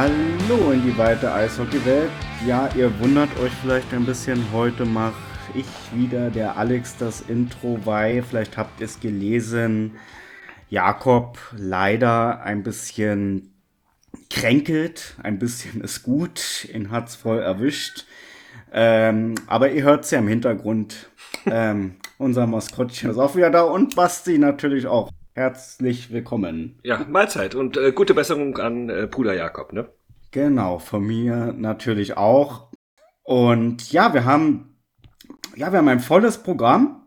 Hallo in die weite Eishockeywelt. Ja, ihr wundert euch vielleicht ein bisschen. Heute mache ich wieder, der Alex, das Intro, weil vielleicht habt ihr es gelesen. Jakob leider ein bisschen kränkelt, ein bisschen ist gut, ihn hat's voll erwischt. Ähm, aber ihr hört's ja im Hintergrund. Ähm, unser Maskottchen ist auch wieder da und Basti natürlich auch. Herzlich willkommen. Ja, Mahlzeit und äh, gute Besserung an äh, Bruder Jakob, ne? Genau, von mir natürlich auch. Und ja, wir haben, ja, wir haben ein volles Programm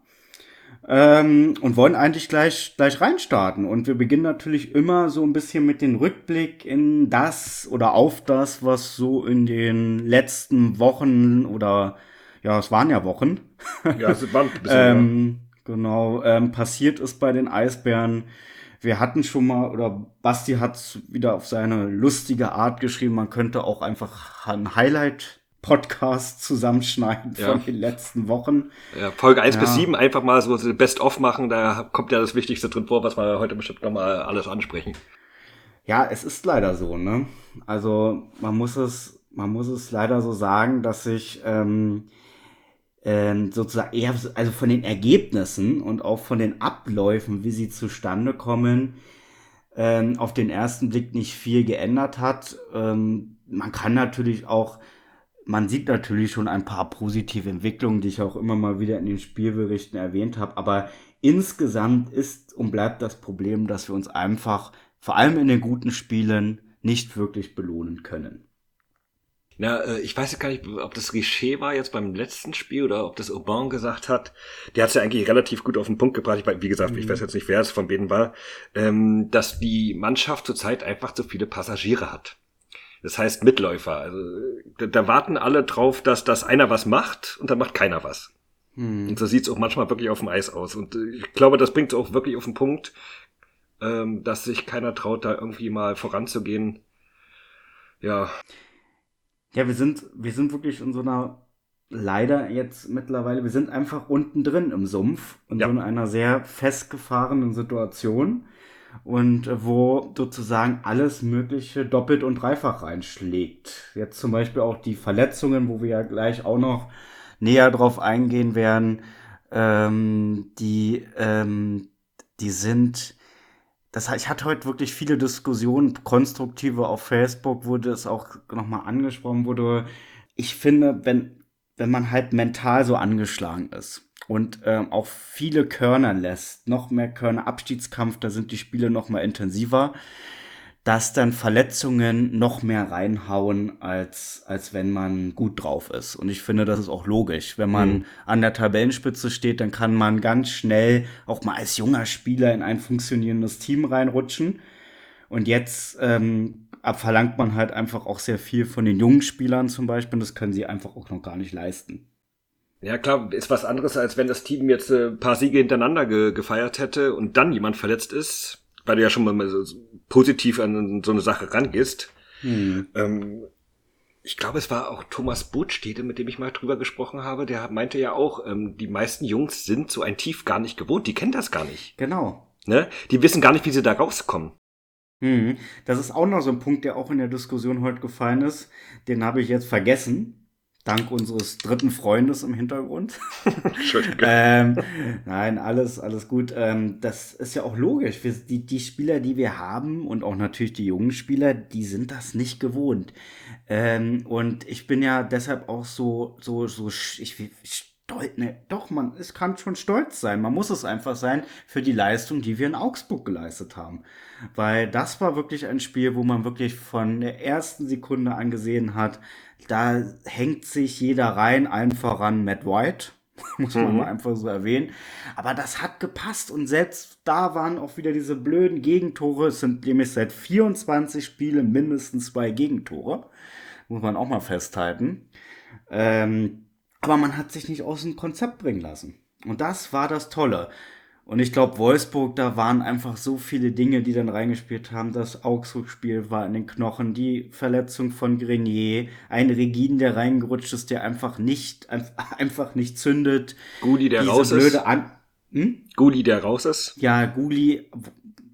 ähm, und wollen eigentlich gleich, gleich reinstarten. Und wir beginnen natürlich immer so ein bisschen mit dem Rückblick in das oder auf das, was so in den letzten Wochen oder ja, es waren ja Wochen. Ja, es waren ein bisschen, ähm, Genau, ähm, passiert ist bei den Eisbären. Wir hatten schon mal, oder Basti hat wieder auf seine lustige Art geschrieben, man könnte auch einfach ein Highlight Podcast zusammenschneiden ja. von den letzten Wochen. Ja, Folge 1 ja. bis 7 einfach mal so Best-of machen, da kommt ja das Wichtigste drin vor, was wir heute bestimmt nochmal alles ansprechen. Ja, es ist leider so, ne? Also man muss es, man muss es leider so sagen, dass sich ähm, ähm, sozusagen eher, also von den Ergebnissen und auch von den Abläufen, wie sie zustande kommen, ähm, auf den ersten Blick nicht viel geändert hat. Ähm, man kann natürlich auch, man sieht natürlich schon ein paar positive Entwicklungen, die ich auch immer mal wieder in den Spielberichten erwähnt habe, aber insgesamt ist und bleibt das Problem, dass wir uns einfach, vor allem in den guten Spielen, nicht wirklich belohnen können. Na, äh, ich weiß gar nicht, ob das Richer war jetzt beim letzten Spiel oder ob das Aubin gesagt hat. Der hat es ja eigentlich relativ gut auf den Punkt gebracht. Ich, wie gesagt, mhm. ich weiß jetzt nicht, wer es von beiden war, ähm, dass die Mannschaft zurzeit einfach zu viele Passagiere hat. Das heißt Mitläufer. Also, da, warten alle drauf, dass, dass einer was macht und dann macht keiner was. Mhm. Und so sieht es auch manchmal wirklich auf dem Eis aus. Und äh, ich glaube, das bringt es auch wirklich auf den Punkt, ähm, dass sich keiner traut, da irgendwie mal voranzugehen. Ja. Ja, wir sind, wir sind wirklich in so einer, leider jetzt mittlerweile, wir sind einfach unten drin im Sumpf und ja. so in einer sehr festgefahrenen Situation und wo sozusagen alles Mögliche doppelt und dreifach reinschlägt. Jetzt zum Beispiel auch die Verletzungen, wo wir ja gleich auch noch näher drauf eingehen werden, ähm, die, ähm, die sind, das, ich hatte heute wirklich viele Diskussionen, konstruktive auf Facebook, wurde es auch nochmal angesprochen, wurde, ich finde, wenn, wenn man halt mental so angeschlagen ist und ähm, auch viele Körner lässt, noch mehr Körner, Abstiegskampf, da sind die Spiele noch mal intensiver, dass dann Verletzungen noch mehr reinhauen, als, als wenn man gut drauf ist. Und ich finde, das ist auch logisch. Wenn man mhm. an der Tabellenspitze steht, dann kann man ganz schnell auch mal als junger Spieler in ein funktionierendes Team reinrutschen. Und jetzt ähm, verlangt man halt einfach auch sehr viel von den jungen Spielern zum Beispiel. Und das können sie einfach auch noch gar nicht leisten. Ja, klar, ist was anderes, als wenn das Team jetzt ein äh, paar Siege hintereinander ge gefeiert hätte und dann jemand verletzt ist weil du ja schon mal so positiv an so eine Sache rangehst. Hm. Ähm, ich glaube, es war auch Thomas Botstede, mit dem ich mal drüber gesprochen habe, der meinte ja auch, ähm, die meisten Jungs sind so ein Tief gar nicht gewohnt, die kennen das gar nicht. Genau. Ne? Die wissen gar nicht, wie sie da rauskommen. Hm. Das ist auch noch so ein Punkt, der auch in der Diskussion heute gefallen ist. Den habe ich jetzt vergessen dank unseres dritten Freundes im Hintergrund. Ähm, nein, alles, alles gut. Ähm, das ist ja auch logisch. Wir, die, die Spieler, die wir haben und auch natürlich die jungen Spieler, die sind das nicht gewohnt. Ähm, und ich bin ja deshalb auch so, so, so, ich, ich stolz, ne, doch, man, es kann schon stolz sein. Man muss es einfach sein für die Leistung, die wir in Augsburg geleistet haben. Weil das war wirklich ein Spiel, wo man wirklich von der ersten Sekunde angesehen hat, da hängt sich jeder rein, allen voran Matt White. Muss man mhm. mal einfach so erwähnen. Aber das hat gepasst und selbst da waren auch wieder diese blöden Gegentore. Es sind nämlich seit 24 Spielen mindestens zwei Gegentore. Muss man auch mal festhalten. Ähm, aber man hat sich nicht aus dem Konzept bringen lassen. Und das war das Tolle. Und ich glaube, Wolfsburg, da waren einfach so viele Dinge, die dann reingespielt haben. Das Augsburg-Spiel war in den Knochen, die Verletzung von Grenier, ein Regin, der reingerutscht ist, der einfach nicht, einfach nicht zündet. Guli, der raus ist. An hm? Guli, der raus ist. Ja, Guli,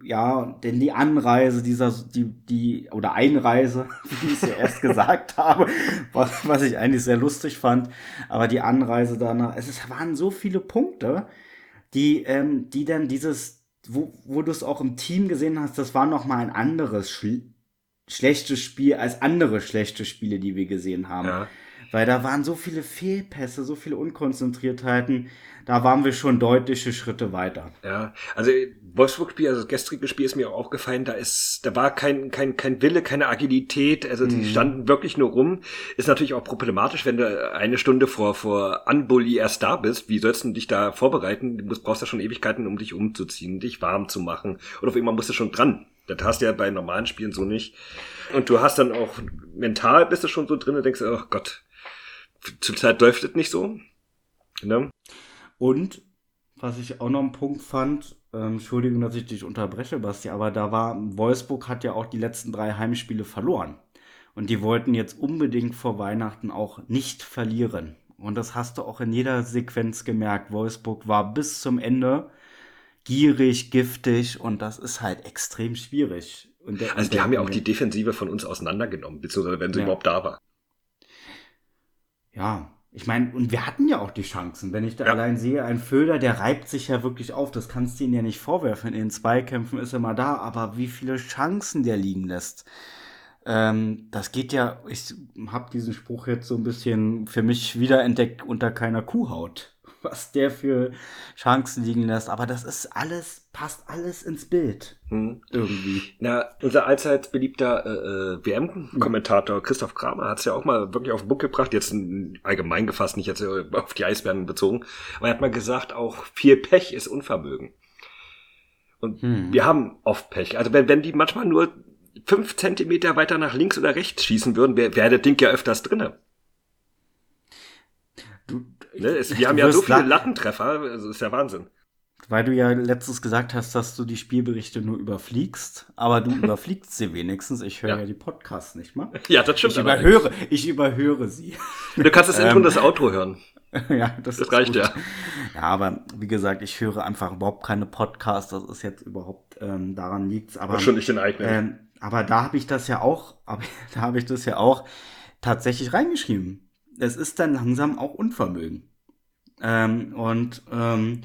ja, denn die Anreise dieser, die, die, oder Einreise, wie ich es ja erst gesagt habe, was, was ich eigentlich sehr lustig fand, aber die Anreise danach, es ist, waren so viele Punkte, die, ähm, die dann dieses, wo, wo du es auch im Team gesehen hast, das war nochmal ein anderes schl schlechtes Spiel als andere schlechte Spiele, die wir gesehen haben. Ja. Weil da waren so viele Fehlpässe, so viele Unkonzentriertheiten da waren wir schon deutliche Schritte weiter. Ja, also Wolfsburg-Spiel, also das gestrige Spiel ist mir auch aufgefallen, da ist, da war kein, kein, kein Wille, keine Agilität, also die mhm. standen wirklich nur rum. Ist natürlich auch problematisch, wenn du eine Stunde vor, vor Anbully erst da bist. Wie sollst du dich da vorbereiten? Du brauchst ja schon Ewigkeiten, um dich umzuziehen, dich warm zu machen. Und auf einmal musst du schon dran. Das hast du ja bei normalen Spielen so nicht. Und du hast dann auch mental bist du schon so drin und denkst, oh Gott, zurzeit läuft es nicht so. Ne? Und was ich auch noch einen Punkt fand, ähm, Entschuldigung, dass ich dich unterbreche, Basti, aber da war, Wolfsburg hat ja auch die letzten drei Heimspiele verloren. Und die wollten jetzt unbedingt vor Weihnachten auch nicht verlieren. Und das hast du auch in jeder Sequenz gemerkt. Wolfsburg war bis zum Ende gierig, giftig und das ist halt extrem schwierig. Der, also die haben ja auch die Defensive von uns auseinandergenommen, beziehungsweise wenn sie ja. überhaupt da war. Ja, ich meine, und wir hatten ja auch die Chancen. Wenn ich da ja. allein sehe, ein Föder, der reibt sich ja wirklich auf. Das kannst du ihm ja nicht vorwerfen. In den Zweikämpfen ist er mal da. Aber wie viele Chancen der liegen lässt. Ähm, das geht ja, ich habe diesen Spruch jetzt so ein bisschen für mich wiederentdeckt unter keiner Kuhhaut was der für Chancen liegen lässt. Aber das ist alles, passt alles ins Bild. Hm. Irgendwie. Na, unser allseits beliebter äh, äh WM-Kommentator Christoph Kramer hat es ja auch mal wirklich auf den Buch gebracht, jetzt allgemein gefasst, nicht jetzt auf die Eisbären bezogen. Aber er hat mal gesagt, auch viel Pech ist Unvermögen. Und hm. wir haben oft Pech. Also wenn, wenn die manchmal nur fünf Zentimeter weiter nach links oder rechts schießen würden, wäre wär der Ding ja öfters drinne. Ne? Es, wir haben ja so viele Lattentreffer, also ist ja Wahnsinn. Weil du ja letztens gesagt hast, dass du die Spielberichte nur überfliegst, aber du überfliegst sie wenigstens. Ich höre ja. ja. die Podcasts nicht mal. Ja, das stimmt. Ich überhöre, ich überhöre sie. Du kannst das Intro ähm, das Auto hören. ja, das, das reicht gut. ja. Ja, aber wie gesagt, ich höre einfach überhaupt keine Podcasts. Das ist jetzt überhaupt ähm, daran liegt's. Aber schon nicht den eigenen. Ähm, aber da habe ich das ja auch, aber, da habe ich das ja auch tatsächlich reingeschrieben es ist dann langsam auch Unvermögen. Ähm, und ähm,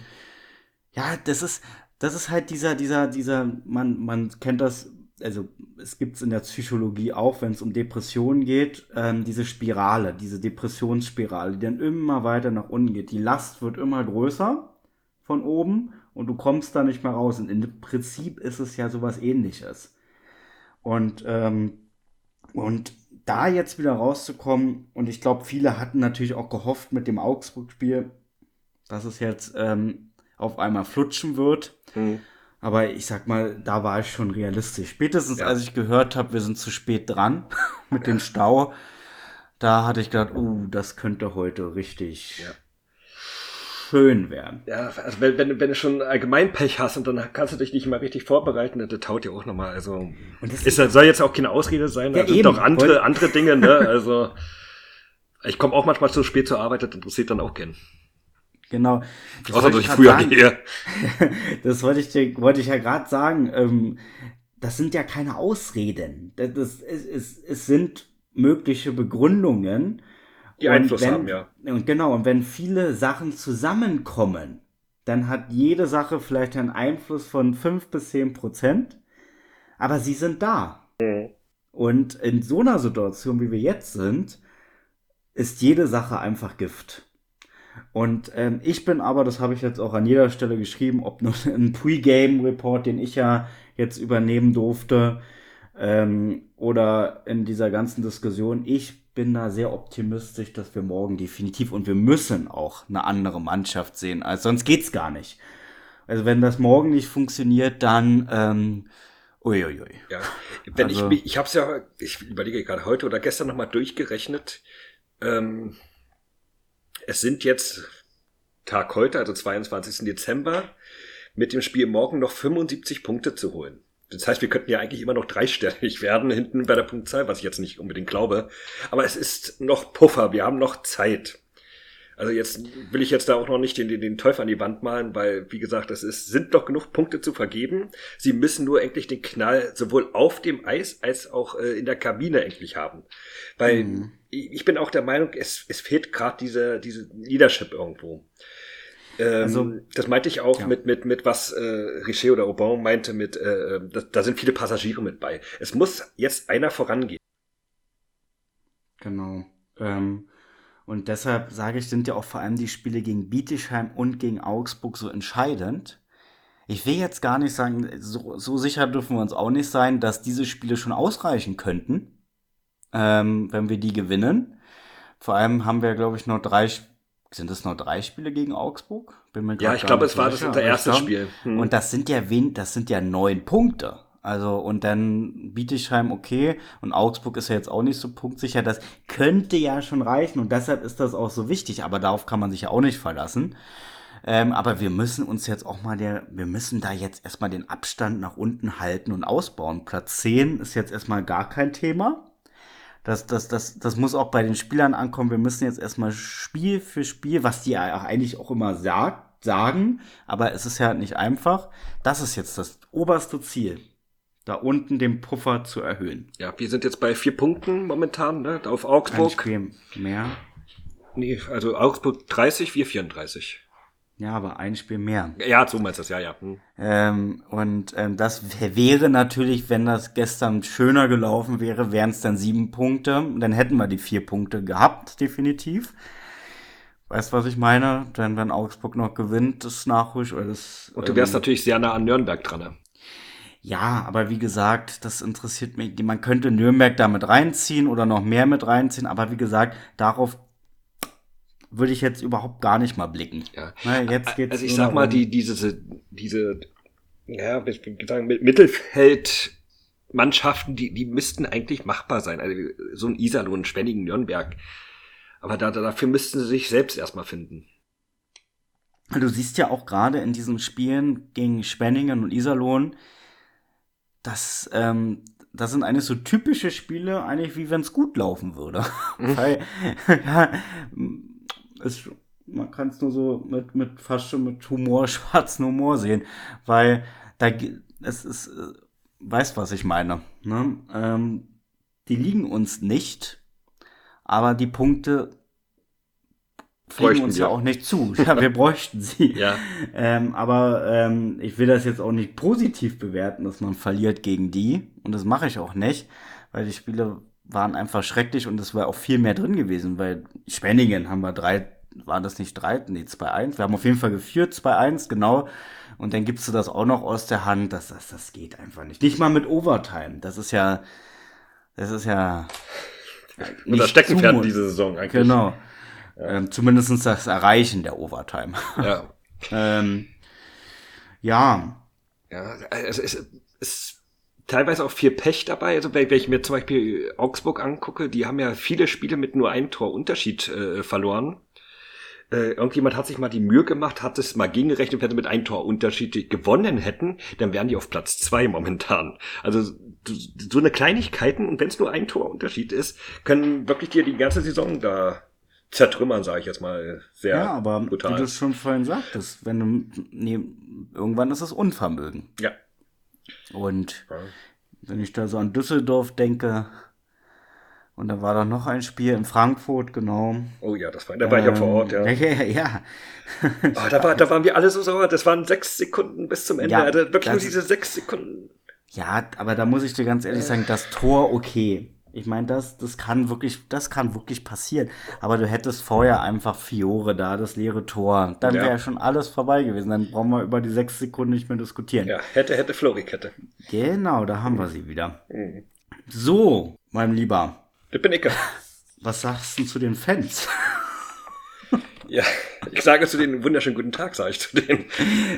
ja, das ist, das ist halt dieser, dieser, dieser, man, man kennt das, also es gibt es in der Psychologie auch, wenn es um Depressionen geht, ähm, diese Spirale, diese Depressionsspirale, die dann immer weiter nach unten geht. Die Last wird immer größer von oben und du kommst da nicht mehr raus. Und im Prinzip ist es ja sowas ähnliches. Und, ähm, und da jetzt wieder rauszukommen, und ich glaube, viele hatten natürlich auch gehofft mit dem Augsburg-Spiel, dass es jetzt ähm, auf einmal flutschen wird. Mhm. Aber ich sag mal, da war ich schon realistisch. Spätestens ja. als ich gehört habe, wir sind zu spät dran mit dem Stau, da hatte ich gedacht, uh, das könnte heute richtig ja schön werden. Ja, also wenn, wenn, wenn du schon allgemein Pech hast und dann kannst du dich nicht mal richtig vorbereiten, das taut dir auch nochmal. Also und das ist, soll jetzt auch keine Ausrede sein, ja, da sind doch andere, andere Dinge, ne? Also ich komme auch manchmal zu spät zur Arbeit, das interessiert dann auch gern. Genau. Das Außer durch früher sagen, hier. das wollte ich dir, wollte ich ja gerade sagen. Ähm, das sind ja keine Ausreden. Das, das, es, es, es sind mögliche Begründungen die Einfluss wenn, haben, ja. Und genau, und wenn viele Sachen zusammenkommen, dann hat jede Sache vielleicht einen Einfluss von 5 bis 10 Prozent, aber sie sind da. Mhm. Und in so einer Situation, wie wir jetzt sind, ist jede Sache einfach Gift. Und ähm, ich bin aber, das habe ich jetzt auch an jeder Stelle geschrieben, ob nur ein Pre-Game-Report, den ich ja jetzt übernehmen durfte, ähm, oder in dieser ganzen Diskussion, ich bin da sehr optimistisch, dass wir morgen definitiv und wir müssen auch eine andere Mannschaft sehen, als sonst geht's gar nicht. Also wenn das morgen nicht funktioniert, dann ähm, uiuiui. Ja, wenn also, ich ich habe es ja, ich überlege gerade heute oder gestern nochmal durchgerechnet. Ähm, es sind jetzt Tag heute, also 22. Dezember, mit dem Spiel morgen noch 75 Punkte zu holen. Das heißt, wir könnten ja eigentlich immer noch dreistellig werden hinten bei der Punktzahl, was ich jetzt nicht unbedingt glaube. Aber es ist noch Puffer, wir haben noch Zeit. Also jetzt will ich jetzt da auch noch nicht den, den, den Teufel an die Wand malen, weil, wie gesagt, es ist, sind doch genug Punkte zu vergeben. Sie müssen nur endlich den Knall sowohl auf dem Eis als auch äh, in der Kabine endlich haben. Weil mhm. ich bin auch der Meinung, es, es fehlt gerade diese, diese Leadership irgendwo. Ähm, also, das meinte ich auch ja. mit, mit, mit was äh, Richer oder Aubin meinte, mit äh, da, da sind viele Passagiere mit bei. Es muss jetzt einer vorangehen. Genau. Ähm, und deshalb sage ich, sind ja auch vor allem die Spiele gegen Bietigheim und gegen Augsburg so entscheidend. Ich will jetzt gar nicht sagen, so, so sicher dürfen wir uns auch nicht sein, dass diese Spiele schon ausreichen könnten, ähm, wenn wir die gewinnen. Vor allem haben wir, glaube ich, noch drei, sind es noch drei Spiele gegen Augsburg? ja, ich glaube, es war das unser erstes Spiel. Hm. Und das sind ja wen, das sind ja neun Punkte. Also, und dann Bietigheim okay und Augsburg ist ja jetzt auch nicht so punktsicher. Das könnte ja schon reichen und deshalb ist das auch so wichtig, aber darauf kann man sich ja auch nicht verlassen. Ähm, aber wir müssen uns jetzt auch mal der, wir müssen da jetzt erstmal den Abstand nach unten halten und ausbauen. Platz 10 ist jetzt erstmal gar kein Thema. Das, das, das, das muss auch bei den Spielern ankommen. Wir müssen jetzt erstmal Spiel für Spiel, was die ja eigentlich auch immer sagt, sagen, aber es ist ja nicht einfach. Das ist jetzt das oberste Ziel da unten den Puffer zu erhöhen. Ja, wir sind jetzt bei vier Punkten momentan, ne, auf Augsburg. Ein Spiel mehr. Nee, also Augsburg 30, wir 34. Ja, aber ein Spiel mehr. Ja, so meinst du das, ja, ja. Hm. Ähm, und ähm, das wäre natürlich, wenn das gestern schöner gelaufen wäre, wären es dann sieben Punkte. Dann hätten wir die vier Punkte gehabt, definitiv. Weißt du, was ich meine? Denn wenn Augsburg noch gewinnt, das oder das. Und du wärst ähm, natürlich sehr nah an Nürnberg dran. Ne? Ja, aber wie gesagt, das interessiert mich. Man könnte Nürnberg damit reinziehen oder noch mehr mit reinziehen, aber wie gesagt, darauf würde ich jetzt überhaupt gar nicht mal blicken. Ja. Na, jetzt geht's also ich sag mal, um die, diese, diese, ja, ich würde sagen, Mittelfeldmannschaften, die, die müssten eigentlich machbar sein. Also so ein Iserlohn, Schwenningen, Nürnberg. Aber da, dafür müssten sie sich selbst erstmal finden. Du siehst ja auch gerade in diesen Spielen gegen Spenningen und Iserlohn, das, ähm, das sind eigentlich so typische Spiele, eigentlich wie wenn es gut laufen würde. Mhm. Weil, ja, es, man kann es nur so mit, mit fast schon mit Humor, schwarzen Humor sehen, weil da es ist, äh, weißt was ich meine. Ne? Ähm, die liegen uns nicht, aber die Punkte fliegen uns wir. ja auch nicht zu. Ja, wir bräuchten sie. ja. Ähm, aber ähm, ich will das jetzt auch nicht positiv bewerten, dass man verliert gegen die. Und das mache ich auch nicht, weil die Spiele waren einfach schrecklich und es war auch viel mehr drin gewesen, weil Spenningen haben wir drei, waren das nicht drei? Nee, 2-1. Wir haben auf jeden Fall geführt, 2-1, genau. Und dann gibst du das auch noch aus der Hand. Das, das, das geht einfach nicht. Nicht mal mit Overtime. Das ist ja, das ist ja. Unser Steckenpferd diese Saison eigentlich. Genau. Ähm, Zumindest das Erreichen der Overtime. Ja. ähm, ja. Ja, es ist, ist teilweise auch viel Pech dabei. Also wenn ich mir zum Beispiel Augsburg angucke, die haben ja viele Spiele mit nur einem Tor Unterschied äh, verloren. Äh, irgendjemand hat sich mal die Mühe gemacht, hat es mal gegengerechnet, wenn sie mit einem Tor Unterschied gewonnen hätten, dann wären die auf Platz zwei momentan. Also so eine Kleinigkeiten und wenn es nur ein Tor Unterschied ist, können wirklich dir die ganze Saison da zertrümmern, sage ich jetzt mal sehr Ja, aber brutal. wie du schon vorhin sagtest, wenn du nee, irgendwann ist es Unvermögen. Ja. Und wenn ich da so an Düsseldorf denke, und da war doch noch ein Spiel in Frankfurt, genau. Oh ja, das war, da war ähm, ich ja vor Ort, ja. Ja, ja, ja. Oh, da, war, da waren wir alle so sauer. Das waren sechs Sekunden bis zum Ende. Ja, also wirklich nur diese sechs Sekunden. Ja, aber da muss ich dir ganz ehrlich sagen, das Tor okay. Ich meine, das, das kann wirklich, das kann wirklich passieren. Aber du hättest vorher einfach Fiore da, das leere Tor. Dann wäre ja. schon alles vorbei gewesen. Dann brauchen wir über die sechs Sekunden nicht mehr diskutieren. Ja, hätte, hätte Florikette. Genau, da haben wir sie wieder. Mhm. So, mein Lieber. Das bin ich. Was sagst du zu den Fans? Ja, ich sage zu denen wunderschönen guten Tag, sage ich zu denen.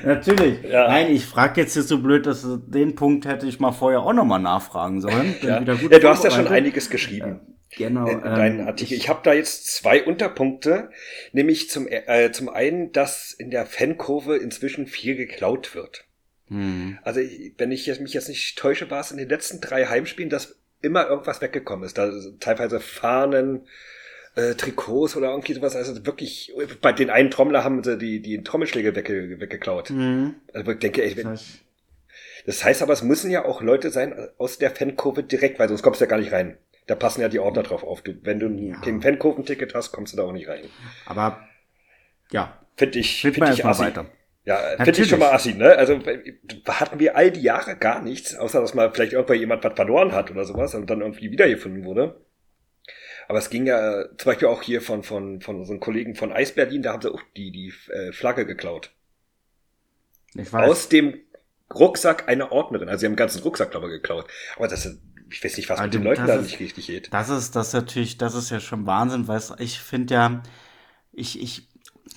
Natürlich. Ja. Nein, ich frage jetzt hier so blöd, dass den Punkt hätte ich mal vorher auch nochmal nachfragen sollen. Ja. ja. du hast ja schon einiges geschrieben. Äh, genau. In, in deinen ähm, Artikel. Ich habe da jetzt zwei Unterpunkte, nämlich zum, äh, zum einen, dass in der Fankurve inzwischen viel geklaut wird. Hm. Also wenn ich mich jetzt nicht täusche, war es in den letzten drei Heimspielen, dass immer irgendwas weggekommen ist. Da teilweise Fahnen, äh, Trikots oder irgendwie sowas. Also wirklich, bei den einen Trommler haben sie die, die Trommelschläge wegge, weggeklaut. Mhm. Also ich denke, ey, wenn, das heißt aber, es müssen ja auch Leute sein aus der Fankurve direkt, weil sonst kommst du ja gar nicht rein. Da passen ja die Ordner drauf auf. Du, wenn du ja. ein Fankurven-Ticket hast, kommst du da auch nicht rein. Aber ja. Finde ich, finde ich assi. Weiter. Ja, finde ich schon mal assi, ne? Also hatten wir all die Jahre gar nichts, außer dass mal vielleicht irgendwann jemand was verloren hat oder sowas und dann irgendwie wiedergefunden wurde. Aber es ging ja zum Beispiel auch hier von, von, von unseren Kollegen von Eis Berlin, da haben sie auch die, die äh, Flagge geklaut. Ich weiß. Aus dem Rucksack einer Ordnerin. Also sie haben einen ganzen Rucksack, glaube ich, geklaut. Aber das ist, ich weiß nicht, was also, mit den Leuten da nicht richtig geht. Das ist das natürlich, das ist ja schon Wahnsinn, weil ich finde ja, ich, ich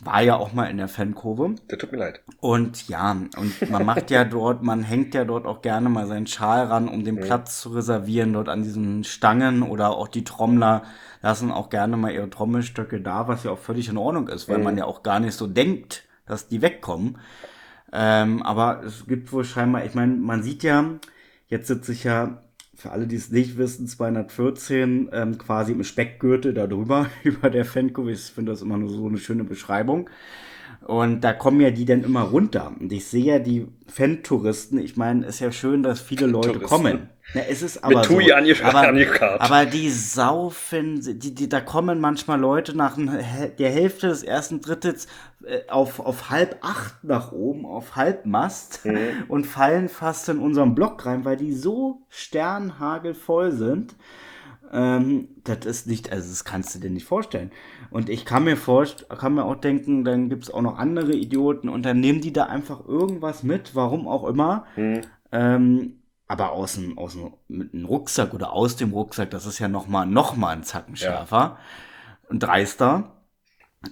war ja auch mal in der Fankurve. Der tut mir leid. Und ja, und man macht ja dort, man hängt ja dort auch gerne mal seinen Schal ran, um den mhm. Platz zu reservieren, dort an diesen Stangen oder auch die Trommler lassen auch gerne mal ihre Trommelstöcke da, was ja auch völlig in Ordnung ist, weil mhm. man ja auch gar nicht so denkt, dass die wegkommen. Ähm, aber es gibt wohl scheinbar, ich meine, man sieht ja, jetzt sitze ich ja, für alle, die es nicht wissen, 214 ähm, quasi im Speckgürtel darüber, über der Fankurve. Ich finde das immer nur so eine schöne Beschreibung. Und da kommen ja die dann immer runter. Und ich sehe ja die Fan-Touristen. Ich meine, ist ja schön, dass viele Leute kommen. Ja, es ist aber Mit so. Tui aber, aber die saufen, die, die, da kommen manchmal Leute nach der Hälfte des ersten Drittels äh, auf, auf halb acht nach oben, auf Halbmast mhm. und fallen fast in unseren Block rein, weil die so sternhagelvoll sind. Ähm, das ist nicht, also das kannst du dir nicht vorstellen. Und ich kann mir vorstellen, kann mir auch denken, dann gibt es auch noch andere Idioten und dann nehmen die da einfach irgendwas mit, warum auch immer. Mhm. Ähm, aber aus dem, aus dem, mit einem Rucksack oder aus dem Rucksack, das ist ja nochmal noch mal ein Zacken schärfer. Ja. Und dreister.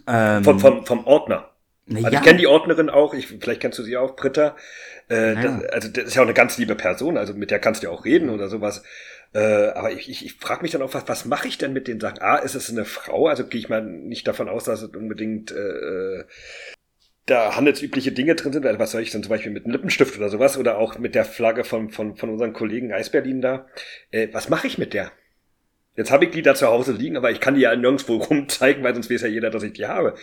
Ähm, vom, vom, vom Ordner. Also ja. ich kenne die Ordnerin auch, ich, vielleicht kennst du sie auch, Britta. Äh, naja. das, also das ist ja auch eine ganz liebe Person, also mit der kannst du ja auch reden oder sowas. Äh, aber ich, ich, ich frage mich dann auch, was, was mache ich denn mit den Sachen? Ah, ist es eine Frau? Also gehe ich mal nicht davon aus, dass es unbedingt äh, da handelsübliche Dinge drin sind. Also was soll ich denn zum Beispiel mit einem Lippenstift oder sowas? Oder auch mit der Flagge von, von, von unseren Kollegen Eisberlin da. Äh, was mache ich mit der? Jetzt habe ich die da zu Hause liegen, aber ich kann die ja nirgendwo rumzeigen, weil sonst weiß ja jeder, dass ich die habe.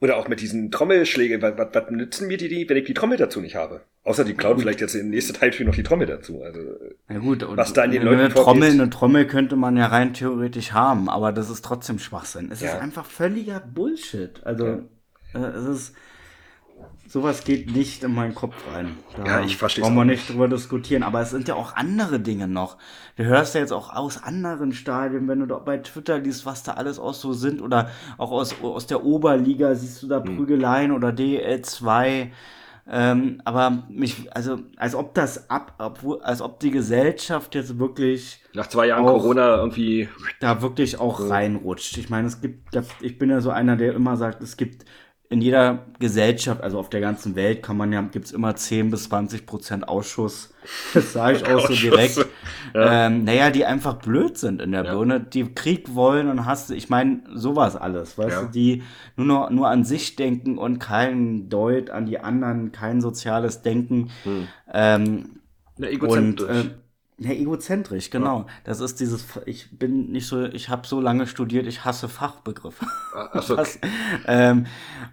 Oder auch mit diesen Trommelschlägen. Was, was, was nützen mir die, wenn ich die Trommel dazu nicht habe? Außer die klauen vielleicht jetzt im nächsten Teilspiel noch die Trommel dazu. Also, ja gut, und was da in den Leuten eine Trommel, eine Trommel könnte man ja rein theoretisch haben, aber das ist trotzdem Schwachsinn. Es ja. ist einfach völliger Bullshit. Also, ja. Äh, es ist, sowas geht nicht in meinen Kopf rein. Da ja, ich verstehe. Brauchen wir nicht drüber diskutieren. Aber es sind ja auch andere Dinge noch. Du hörst ja jetzt auch aus anderen Stadien, wenn du da bei Twitter liest, was da alles auch so sind oder auch aus, aus der Oberliga siehst du da hm. Prügeleien hm. oder DL2. Ähm, aber mich, also, als ob das ab, obwohl, als ob die Gesellschaft jetzt wirklich. Nach zwei Jahren auch, Corona irgendwie. Da wirklich auch reinrutscht. Ich meine, es gibt, ich bin ja so einer, der immer sagt, es gibt in jeder Gesellschaft, also auf der ganzen Welt, kann man ja, gibt's immer 10 bis 20 Prozent Ausschuss. Das sage ich auch so direkt. Ja. Ähm, naja, die einfach blöd sind in der ja. Birne, die Krieg wollen und hast, ich meine, sowas alles, weißt ja. du, die nur, noch, nur an sich denken und kein Deut an die anderen, kein soziales Denken. Hm. Ähm, Na, und, äh, ja, egozentrisch, genau. Ja. Das ist dieses, ich bin nicht so, ich habe so lange studiert, ich hasse Fachbegriffe. Achso. Okay. ähm,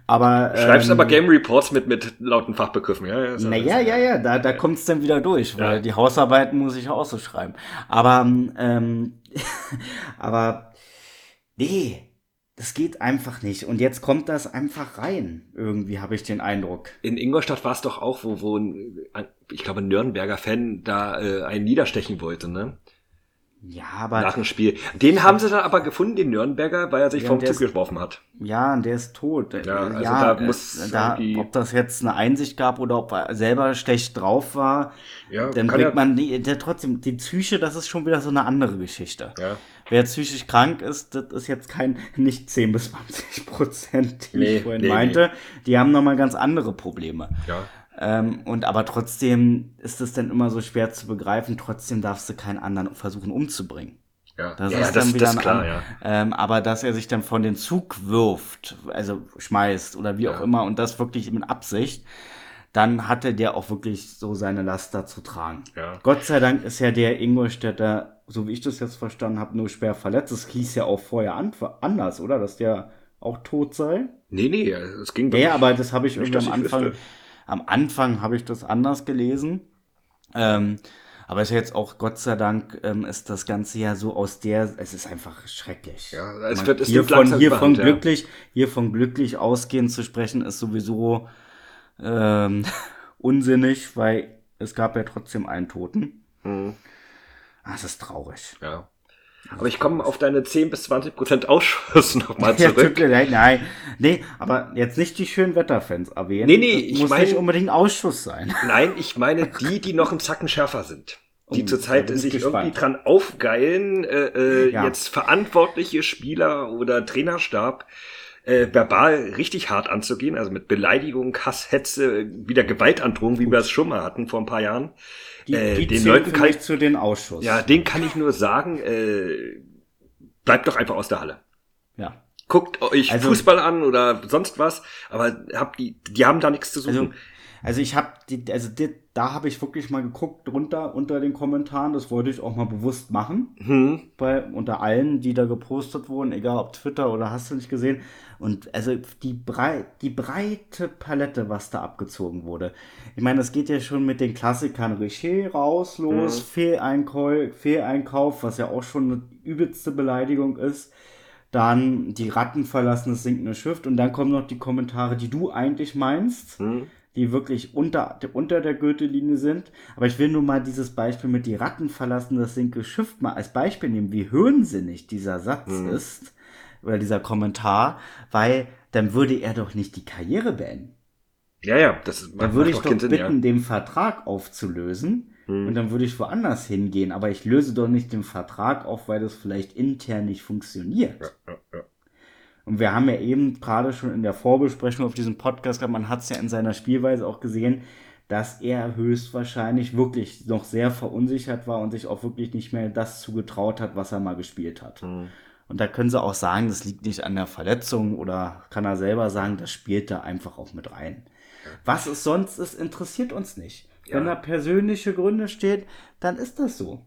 aber. Schreibst ähm, aber Game Reports mit, mit lauten Fachbegriffen, ja? ja naja, ja, ja, da, da kommt es dann wieder durch, weil ja. die Hausarbeiten muss ich auch so schreiben. Aber, ähm, aber, nee, das geht einfach nicht. Und jetzt kommt das einfach rein. Irgendwie habe ich den Eindruck. In Ingolstadt war es doch auch, wo, wo ein, ich glaube, ein Nürnberger Fan da äh, einen niederstechen wollte, ne? Ja, aber. Nach dem Spiel. Den haben sie dann aber gefunden, den Nürnberger, weil er sich ja, vom Zug geworfen hat. Ja, und der ist tot. Ja, also ja, da muss da, ob das jetzt eine Einsicht gab oder ob er selber schlecht drauf war, ja, dann bringt ja, man die, der trotzdem, die Psyche, das ist schon wieder so eine andere Geschichte. Ja. Wer psychisch krank ist, das ist jetzt kein, nicht 10 bis 20 Prozent, die nee, ich vorhin nee, meinte. Nee. Die haben nochmal ganz andere Probleme. Ja. Ähm, und aber trotzdem ist es dann immer so schwer zu begreifen, trotzdem darfst du keinen anderen versuchen umzubringen. Ja, das ja, ist dann das, wieder das klar, an, ja. Ähm, aber dass er sich dann von den Zug wirft, also schmeißt oder wie ja. auch immer und das wirklich mit Absicht, dann hatte der auch wirklich so seine Laster zu tragen. Ja. Gott sei Dank ist ja der Ingolstädter, so wie ich das jetzt verstanden habe, nur schwer verletzt. Das hieß ja auch vorher anders, oder? Dass der auch tot sei. Nee, nee, es ging doch. Ja, aber das habe ich irgendwie am Anfang, wüsste. Am Anfang habe ich das anders gelesen. Ähm, aber ist ja jetzt auch, Gott sei Dank, ähm, ist das Ganze ja so aus der, es ist einfach schrecklich. Ja, es wird, es hier von, hier von glücklich, hier von glücklich ausgehen zu sprechen, ist sowieso ähm, unsinnig, weil es gab ja trotzdem einen Toten. Mhm. Ah, das ist traurig. Ja. Aber ich komme auf deine 10 bis 20 Prozent Ausschuss nochmal zurück. Ja, nein, nein, nee, aber jetzt nicht die schönen Wetterfans erwähnen. Nee, nee, ich muss mein, nicht unbedingt Ausschuss sein. Nein, ich meine die, die noch einen Zacken schärfer sind. Die oh, zurzeit sich gespannt. irgendwie dran aufgeilen, äh, äh, ja. jetzt verantwortliche Spieler oder Trainerstab äh, verbal richtig hart anzugehen, also mit Beleidigung, Hass, Hetze, wieder Gewaltandrohung, wie wir es schon mal hatten vor ein paar Jahren. Die, äh, die den Leuten kann ich zu den Ausschuss. Ja, den kann ich nur sagen, äh, bleibt doch einfach aus der Halle. Ja. Guckt euch also, Fußball an oder sonst was, aber habt die, die haben da nichts zu suchen. Also, also ich habe also die, da habe ich wirklich mal geguckt drunter unter den Kommentaren. Das wollte ich auch mal bewusst machen. Hm. Bei, unter allen, die da gepostet wurden, egal ob Twitter oder hast du nicht gesehen. Und also die, brei die breite Palette, was da abgezogen wurde. Ich meine, das geht ja schon mit den Klassikern. Richer raus, los, hm. Fehleinkauf, Fehleinkauf, was ja auch schon eine übelste Beleidigung ist dann die Ratten verlassen das sinkende Schiff und dann kommen noch die Kommentare, die du eigentlich meinst. Hm die wirklich unter, unter der Gürtellinie sind. Aber ich will nur mal dieses Beispiel mit die Ratten verlassen, das sinke Schiff mal als Beispiel nehmen, wie hirnsinnig dieser Satz mhm. ist oder dieser Kommentar, weil dann würde er doch nicht die Karriere beenden. Ja, ja, das ist Dann würde ich doch bitten, Sinn, ja. den Vertrag aufzulösen mhm. und dann würde ich woanders hingehen. Aber ich löse doch nicht den Vertrag auf, weil das vielleicht intern nicht funktioniert. Ja, ja, ja. Und wir haben ja eben gerade schon in der Vorbesprechung auf diesem Podcast gehabt, man hat es ja in seiner Spielweise auch gesehen, dass er höchstwahrscheinlich wirklich noch sehr verunsichert war und sich auch wirklich nicht mehr das zugetraut hat, was er mal gespielt hat. Mhm. Und da können sie auch sagen, das liegt nicht an der Verletzung oder kann er selber sagen, das spielt da einfach auch mit rein. Was es sonst ist, interessiert uns nicht. Ja. Wenn da persönliche Gründe steht, dann ist das so.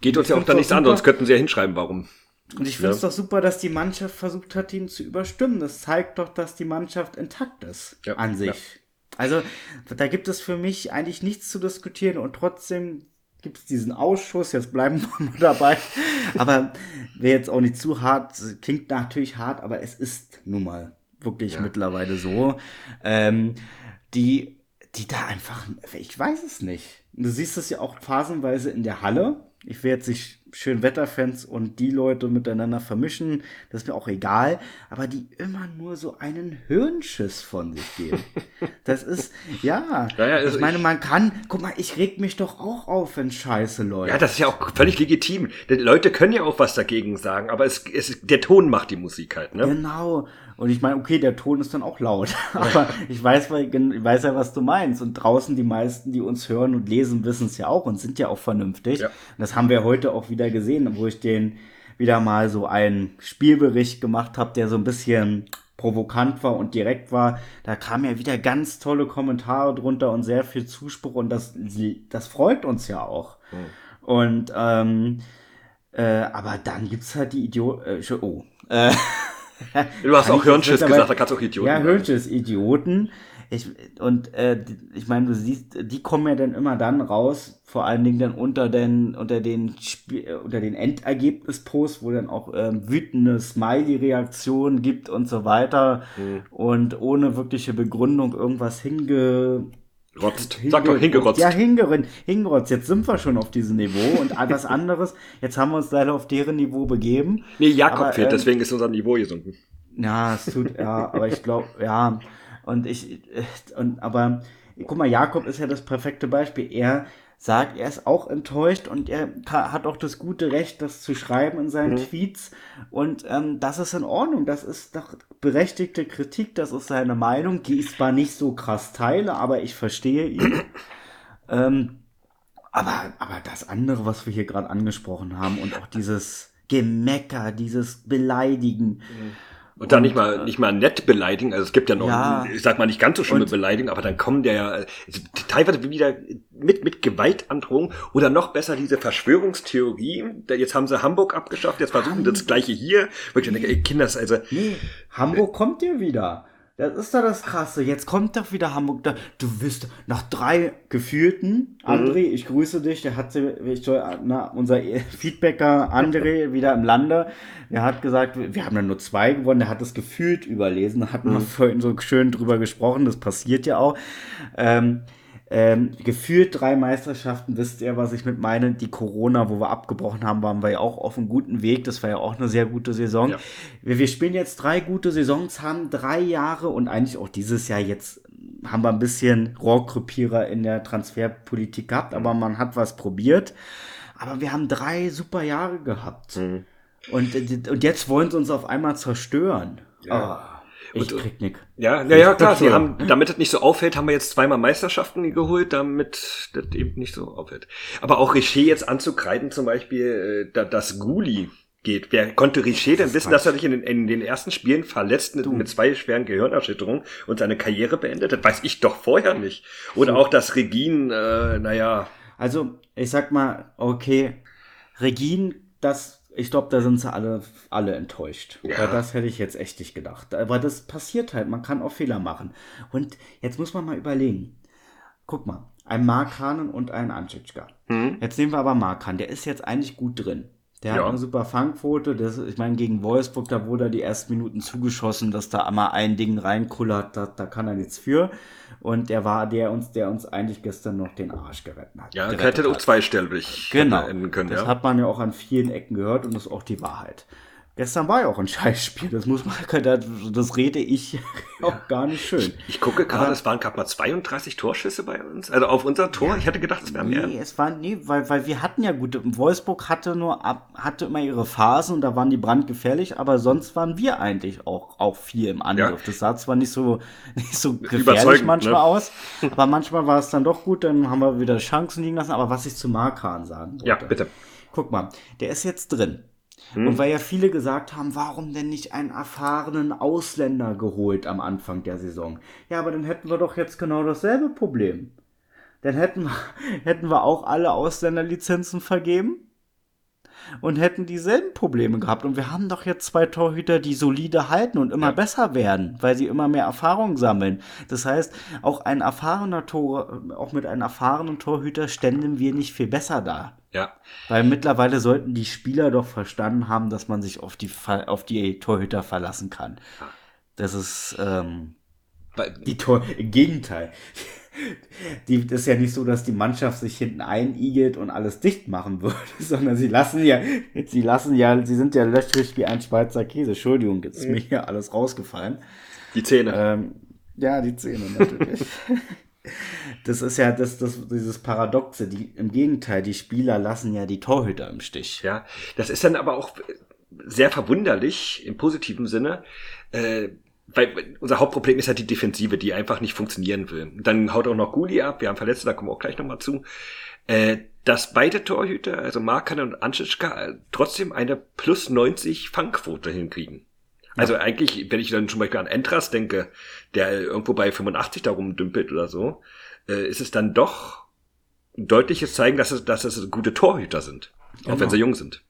Geht uns ja auch da nichts an, sonst könnten sie ja hinschreiben, warum. Und ich finde es ja. doch super, dass die Mannschaft versucht hat, ihn zu überstimmen. Das zeigt doch, dass die Mannschaft intakt ist ja. an sich. Ja. Also da gibt es für mich eigentlich nichts zu diskutieren und trotzdem gibt es diesen Ausschuss, jetzt bleiben wir mal dabei. aber wäre jetzt auch nicht zu hart, klingt natürlich hart, aber es ist nun mal wirklich mittlerweile so. Ähm, die, die da einfach, ich weiß es nicht. Du siehst es ja auch phasenweise in der Halle. Ich werde jetzt nicht Schönwetterfans und die Leute miteinander vermischen, das ist mir auch egal, aber die immer nur so einen Hirnschiss von sich geben. Das ist, ja, ja, ja also ich meine, man kann, guck mal, ich reg mich doch auch auf, wenn Scheiße läuft. Ja, das ist ja auch völlig legitim. Die Leute können ja auch was dagegen sagen, aber es, es, der Ton macht die Musik halt, ne? Genau. Und ich meine, okay, der Ton ist dann auch laut. Aber ich weiß, ich weiß ja, was du meinst. Und draußen die meisten, die uns hören und lesen, wissen es ja auch und sind ja auch vernünftig. Ja. Und das haben wir heute auch wieder gesehen, wo ich den wieder mal so einen Spielbericht gemacht habe, der so ein bisschen provokant war und direkt war. Da kamen ja wieder ganz tolle Kommentare drunter und sehr viel Zuspruch und das, das freut uns ja auch. Mhm. Und ähm, äh, aber dann gibt's halt die Idioten. Äh, oh. Äh, Du hast auch Hirnschiss gesagt, da kannst du auch Idioten. Ja, Hirnschiss, Idioten. Ich, und äh, ich meine, du siehst, die kommen ja dann immer dann raus, vor allen Dingen dann unter den, unter den, Spiel, unter den Endergebnisposts, wo dann auch ähm, wütende Smiley-Reaktionen gibt und so weiter mhm. und ohne wirkliche Begründung irgendwas hinge Rotzt. Hinge Sag doch hingerotzt. Ja, hingerotzt. hingerotzt. Jetzt sind wir schon auf diesem Niveau und etwas anderes. Jetzt haben wir uns leider auf deren Niveau begeben. Nee, Jakob aber, fehlt, ähm, deswegen ist unser Niveau gesunken. Ja, es tut, ja, aber ich glaube, ja. Und ich, und, aber, guck mal, Jakob ist ja das perfekte Beispiel. Er sagt, er ist auch enttäuscht und er hat auch das gute Recht, das zu schreiben in seinen mhm. Tweets. Und ähm, das ist in Ordnung. Das ist doch berechtigte Kritik. Das ist seine Meinung, die ich zwar nicht so krass teile, aber ich verstehe ihn. ähm, aber, aber das andere, was wir hier gerade angesprochen haben und auch dieses Gemecker, dieses Beleidigen. Mhm. Und dann nicht mal, nicht mal nett beleidigen. Also es gibt ja noch, ja. ich sag mal, nicht ganz so schlimme Beleidigungen, aber dann kommen der ja also teilweise wieder mit, mit Gewaltandrohung oder noch besser diese Verschwörungstheorie. Jetzt haben sie Hamburg abgeschafft, jetzt versuchen das Gleiche hier. Wirklich, denke, Kinder, also. Nee, Hamburg kommt ja wieder. Das ist doch das Krasse. Jetzt kommt doch wieder Hamburg. Da. Du wirst nach drei gefühlten, mhm. André, ich grüße dich. Der hat ich na, unser Feedbacker André wieder im Lande. Der hat gesagt, wir haben ja nur zwei gewonnen. Der hat es gefühlt überlesen. Da hatten mhm. wir vorhin so schön drüber gesprochen. Das passiert ja auch. Ähm, ähm, gefühlt drei Meisterschaften, wisst ihr, was ich mit meine? Die Corona, wo wir abgebrochen haben, waren wir ja auch auf einem guten Weg. Das war ja auch eine sehr gute Saison. Ja. Wir, wir spielen jetzt drei gute Saisons, haben drei Jahre und eigentlich auch dieses Jahr jetzt haben wir ein bisschen Rohrkrepierer in der Transferpolitik gehabt, aber man hat was probiert. Aber wir haben drei super Jahre gehabt. Mhm. Und, und jetzt wollen sie uns auf einmal zerstören. Ja. Oh. Ich und, krieg nick. Ja, ja, ja, klar. Sie haben, damit es nicht so auffällt, haben wir jetzt zweimal Meisterschaften geholt, damit das eben nicht so auffällt. Aber auch Richer jetzt anzukreiden, zum Beispiel, äh, dass Guli geht. Wer konnte Richer denn wissen, dass er sich in den, in den ersten Spielen verletzt mit, mit, zwei schweren Gehirnerschütterungen und seine Karriere beendet? Das weiß ich doch vorher nicht. Oder so. auch, dass Regin, äh, naja. Also, ich sag mal, okay, Regin, das ich glaube, da sind sie alle, alle enttäuscht. Ja. Weil das hätte ich jetzt echt nicht gedacht. Aber das passiert halt, man kann auch Fehler machen. Und jetzt muss man mal überlegen. Guck mal, ein Markan und ein Anschitschka. Mhm. Jetzt nehmen wir aber Markan, der ist jetzt eigentlich gut drin. Der ja. hat eine super Fangquote. Das, ich meine, gegen Wolfsburg, da wurde er die ersten Minuten zugeschossen, dass da einmal ein Ding reinkullert, da, da kann er nichts für. Und der war der uns, der uns eigentlich gestern noch den Arsch gerettet hat. Ja, er hätte auch zweistellig genau. enden können. Das ja. hat man ja auch an vielen Ecken gehört und das ist auch die Wahrheit. Gestern war ja auch ein Scheißspiel, das muss man, das rede ich auch gar nicht schön. Ich, ich gucke gerade, es waren gerade mal 32 Torschüsse bei uns, also auf unser Tor. Ja, ich hätte gedacht, es wären mehr. Nee, es war, nee, weil, weil wir hatten ja gute, Wolfsburg hatte nur, hatte immer ihre Phasen und da waren die brandgefährlich, aber sonst waren wir eigentlich auch, auch viel im Angriff. Ja. Das sah zwar nicht so, nicht so gefährlich manchmal ne? aus, aber manchmal war es dann doch gut, dann haben wir wieder Chancen liegen lassen, aber was ich zu Markan sagen wollte. Ja, bitte. Guck mal, der ist jetzt drin. Hm. Und weil ja viele gesagt haben, warum denn nicht einen erfahrenen Ausländer geholt am Anfang der Saison? Ja, aber dann hätten wir doch jetzt genau dasselbe Problem. Dann hätten wir, hätten wir auch alle Ausländerlizenzen vergeben und hätten dieselben Probleme gehabt. Und wir haben doch jetzt zwei Torhüter, die solide halten und immer ja. besser werden, weil sie immer mehr Erfahrung sammeln. Das heißt, auch ein erfahrener Tor, auch mit einem erfahrenen Torhüter ständen wir nicht viel besser da. Ja. Weil mittlerweile sollten die Spieler doch verstanden haben, dass man sich auf die, auf die Torhüter verlassen kann. Das ist ähm, die Tor im Gegenteil die, das ist ja nicht so, dass die Mannschaft sich hinten einigelt und alles dicht machen würde, sondern sie lassen ja, sie lassen ja, sie sind ja löchrig wie ein Schweizer Käse. Entschuldigung, jetzt ist mir hier alles rausgefallen. Die Zähne. Ähm, ja, die Zähne natürlich. das ist ja das, das, dieses Paradoxe. Die, Im Gegenteil, die Spieler lassen ja die Torhüter im Stich. Ja, das ist dann aber auch sehr verwunderlich im positiven Sinne. Äh, weil unser Hauptproblem ist halt die Defensive, die einfach nicht funktionieren will. Dann haut auch noch Guli ab, wir haben Verletzte, da kommen wir auch gleich nochmal zu. Äh, dass beide Torhüter, also Markan und Anschitschka, trotzdem eine plus 90 Fangquote hinkriegen. Also ja. eigentlich, wenn ich dann zum Beispiel an Entras denke, der irgendwo bei 85 darum dümpelt oder so, äh, ist es dann doch ein deutliches Zeigen, dass es, dass es gute Torhüter sind. Genau. Auch wenn sie jung sind.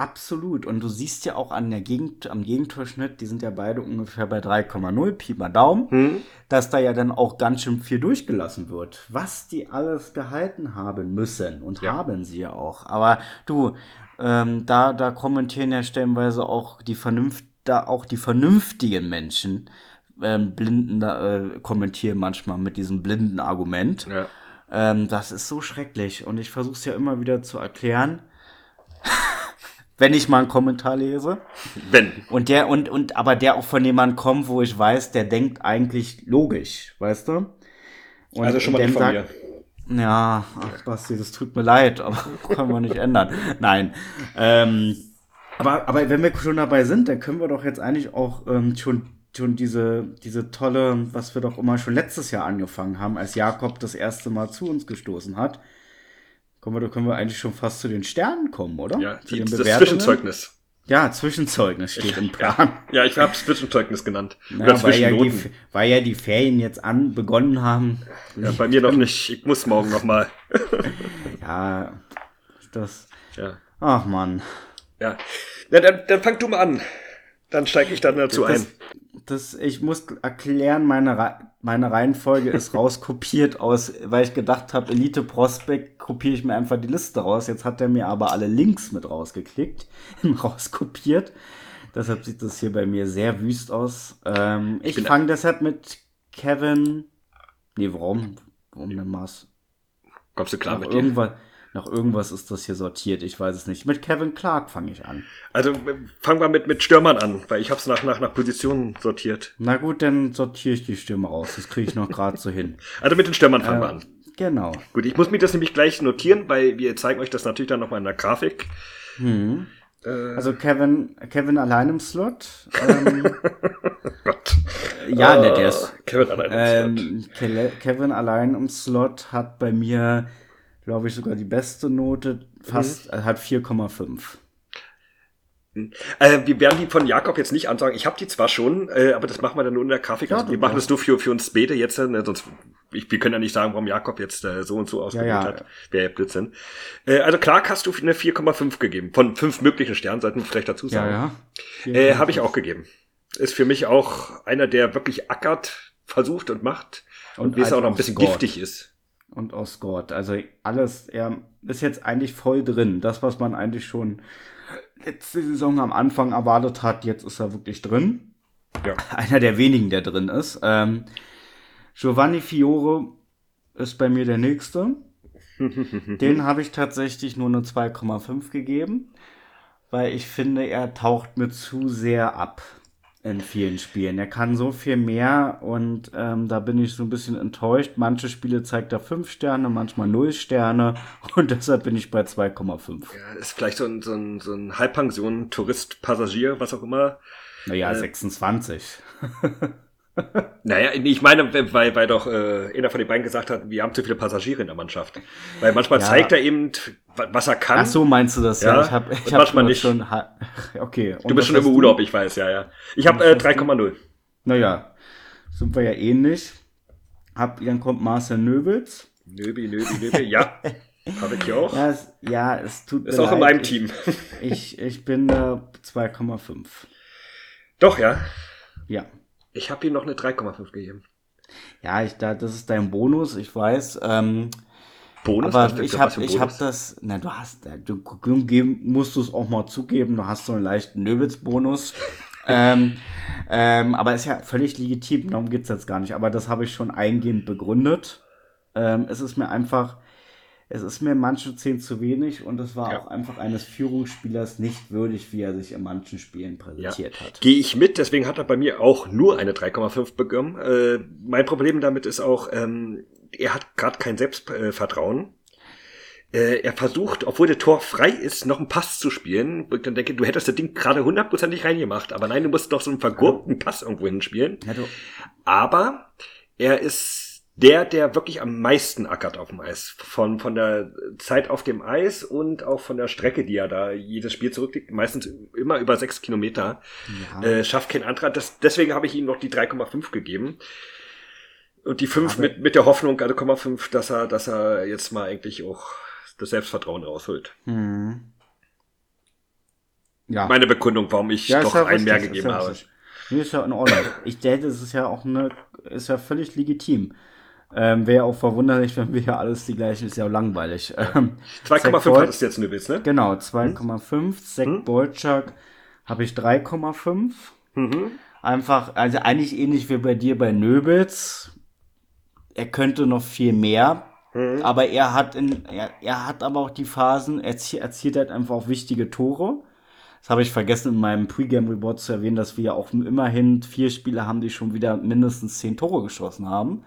Absolut. Und du siehst ja auch an der Gegend, am Gegentorschnitt, die sind ja beide ungefähr bei 3,0, Pi mal Daumen, hm. dass da ja dann auch ganz schön viel durchgelassen wird. Was die alles gehalten haben müssen und ja. haben sie ja auch. Aber du, ähm, da, da kommentieren ja stellenweise auch die Vernunft, da auch die vernünftigen Menschen, ähm, Blinden äh, kommentieren manchmal mit diesem blinden Argument. Ja. Ähm, das ist so schrecklich. Und ich versuche es ja immer wieder zu erklären wenn ich mal einen Kommentar lese. Wenn. Und der, und, und, aber der auch von jemandem kommt, wo ich weiß, der denkt eigentlich logisch, weißt du? Und, also schon mal die von sagt, mir. Ja, ach Basti, das tut mir leid, aber können wir nicht ändern. Nein. Ähm, aber, aber wenn wir schon dabei sind, dann können wir doch jetzt eigentlich auch ähm, schon schon diese, diese tolle, was wir doch immer schon letztes Jahr angefangen haben, als Jakob das erste Mal zu uns gestoßen hat, Kommen wir, da können wir eigentlich schon fast zu den Sternen kommen, oder? Ja, die, das Zwischenzeugnis. Ja, Zwischenzeugnis steht im Plan. Ja, ja ich habe Zwischenzeugnis genannt. Ja, weil, ja die, weil ja die Ferien jetzt an begonnen haben. Ja, bei mir noch nicht. Ich muss morgen noch mal. ja, das. Ja. Ach man. Ja. Na, dann, dann fang du mal an. Dann steige ich dann dazu das, ein. Das, ich muss erklären, meine, meine Reihenfolge ist rauskopiert aus, weil ich gedacht habe, Elite Prospect kopiere ich mir einfach die Liste raus. Jetzt hat er mir aber alle Links mit rausgeklickt, rauskopiert. Deshalb sieht das hier bei mir sehr wüst aus. Ähm, ich fange deshalb mit Kevin. Nee, warum? Warum denn Mars? Kommst du klar mit dir? Nach irgendwas ist das hier sortiert, ich weiß es nicht. Mit Kevin Clark fange ich an. Also fangen wir mit, mit Stürmern an, weil ich habe es nach, nach, nach Positionen sortiert. Na gut, dann sortiere ich die Stürmer raus. Das kriege ich noch gerade so hin. Also mit den Stürmern fangen äh, wir an. Genau. Gut, ich muss mir das nämlich gleich notieren, weil wir zeigen euch das natürlich dann nochmal in der Grafik. Hm. Äh. Also Kevin, Kevin allein im Slot. Ähm, Gott. Ja, uh, ne, der ist. Kevin allein im ähm, Slot. Kevin allein im Slot hat bei mir glaube ich, sogar die beste Note, fast, mhm. hat 4,5. Äh, wir werden die von Jakob jetzt nicht ansagen. Ich habe die zwar schon, äh, aber das machen wir dann nur in der Grafik. Ja, also wir machen das nur für, für uns später jetzt, äh, sonst ich, wir können ja nicht sagen, warum Jakob jetzt äh, so und so ausgewählt ja, ja. hat. Wäre ja Blödsinn. Äh, also Clark hast du eine 4,5 gegeben. Von fünf möglichen Sternen, sollten wir vielleicht dazu sagen. Ja, ja. Äh, habe ich auch gegeben. Ist für mich auch einer, der wirklich ackert, versucht und macht. Und, und wie es auch noch ein bisschen Sport. giftig ist und Osgord. Also alles, er ist jetzt eigentlich voll drin. Das, was man eigentlich schon letzte Saison am Anfang erwartet hat, jetzt ist er wirklich drin. Ja. Einer der wenigen, der drin ist. Ähm, Giovanni Fiore ist bei mir der nächste. Den habe ich tatsächlich nur eine 2,5 gegeben, weil ich finde, er taucht mir zu sehr ab in vielen Spielen. Er kann so viel mehr und ähm, da bin ich so ein bisschen enttäuscht. Manche Spiele zeigt er 5 Sterne, manchmal 0 Sterne und deshalb bin ich bei 2,5. Ja, ist vielleicht so ein, so ein, so ein Halbpension, Tourist, Passagier, was auch immer. Naja, äh, 26. Naja, ich meine, weil, weil doch äh, einer von den beiden gesagt hat, wir haben zu viele Passagiere in der Mannschaft. Weil manchmal ja. zeigt er eben, was er kann. Ach so, meinst du das? Ja, ja ich habe ich hab manchmal nicht. Schon, okay. Du bist schon im Urlaub, du? ich weiß, ja, ja. Ich habe äh, 3,0. Naja, sind wir ja ähnlich. Hab, dann kommt Marcel Nöbels. Nöbi, Nöbi, Nöbi, ja. Habe ich auch. Ja, es, ja, es tut Ist auch leid. in meinem Team. Ich, ich bin äh, 2,5. Doch, ja. Ja. Ich habe ihm noch eine 3,5 gegeben. Ja, ich, da, das ist dein Bonus, ich weiß. Ähm, Bonus? Aber ich habe ich hab das, na du hast, du, du musst du es auch mal zugeben, du hast so einen leichten Nöbels-Bonus. ähm, ähm, aber ist ja völlig legitim, darum geht's jetzt gar nicht. Aber das habe ich schon eingehend begründet. Ähm, es ist mir einfach, es ist mir manche zehn zu wenig und es war ja. auch einfach eines Führungsspielers nicht würdig, wie er sich in manchen Spielen präsentiert ja. hat. Gehe ich mit, deswegen hat er bei mir auch nur eine 3,5 bekommen. Äh, mein Problem damit ist auch, ähm, er hat gerade kein Selbstvertrauen. Äh, er versucht, obwohl der Tor frei ist, noch einen Pass zu spielen. Ich dann denke, du hättest das Ding gerade hundertprozentig reingemacht, aber nein, du musst doch so einen vergurkten Pass irgendwo hinspielen. Ja, aber er ist der, der wirklich am meisten ackert auf dem Eis. Von, von der Zeit auf dem Eis und auch von der Strecke, die er da jedes Spiel zurücklegt, meistens immer über sechs Kilometer, ja. äh, schafft kein anderer. Das, deswegen habe ich ihm noch die 3,5 gegeben. Und die 5 mit, mit der Hoffnung, also 0,5, dass er, dass er jetzt mal eigentlich auch das Selbstvertrauen rausholt. Mhm. Ja. Meine Begründung, warum ich ja, doch ja einen mehr gegeben habe. Nee, ist ja in Ordnung. Ich denke, es ist ja auch eine, ist ja völlig legitim. Ähm, Wäre auch verwunderlich, wenn wir hier alles die gleichen, ist ja auch langweilig. Ähm, 2,5 hattest du jetzt eine Witz, ne? Genau, 2,5. Hm? Zack hm? Bolchak habe ich 3,5. Mhm. Einfach, also eigentlich ähnlich wie bei dir bei Nöbels. Er könnte noch viel mehr, mhm. aber er hat in, er, er hat aber auch die Phasen, er erzielt halt einfach auch wichtige Tore. Das habe ich vergessen in meinem Pre-Game-Report zu erwähnen, dass wir auch immerhin vier Spieler haben, die schon wieder mindestens zehn Tore geschossen haben.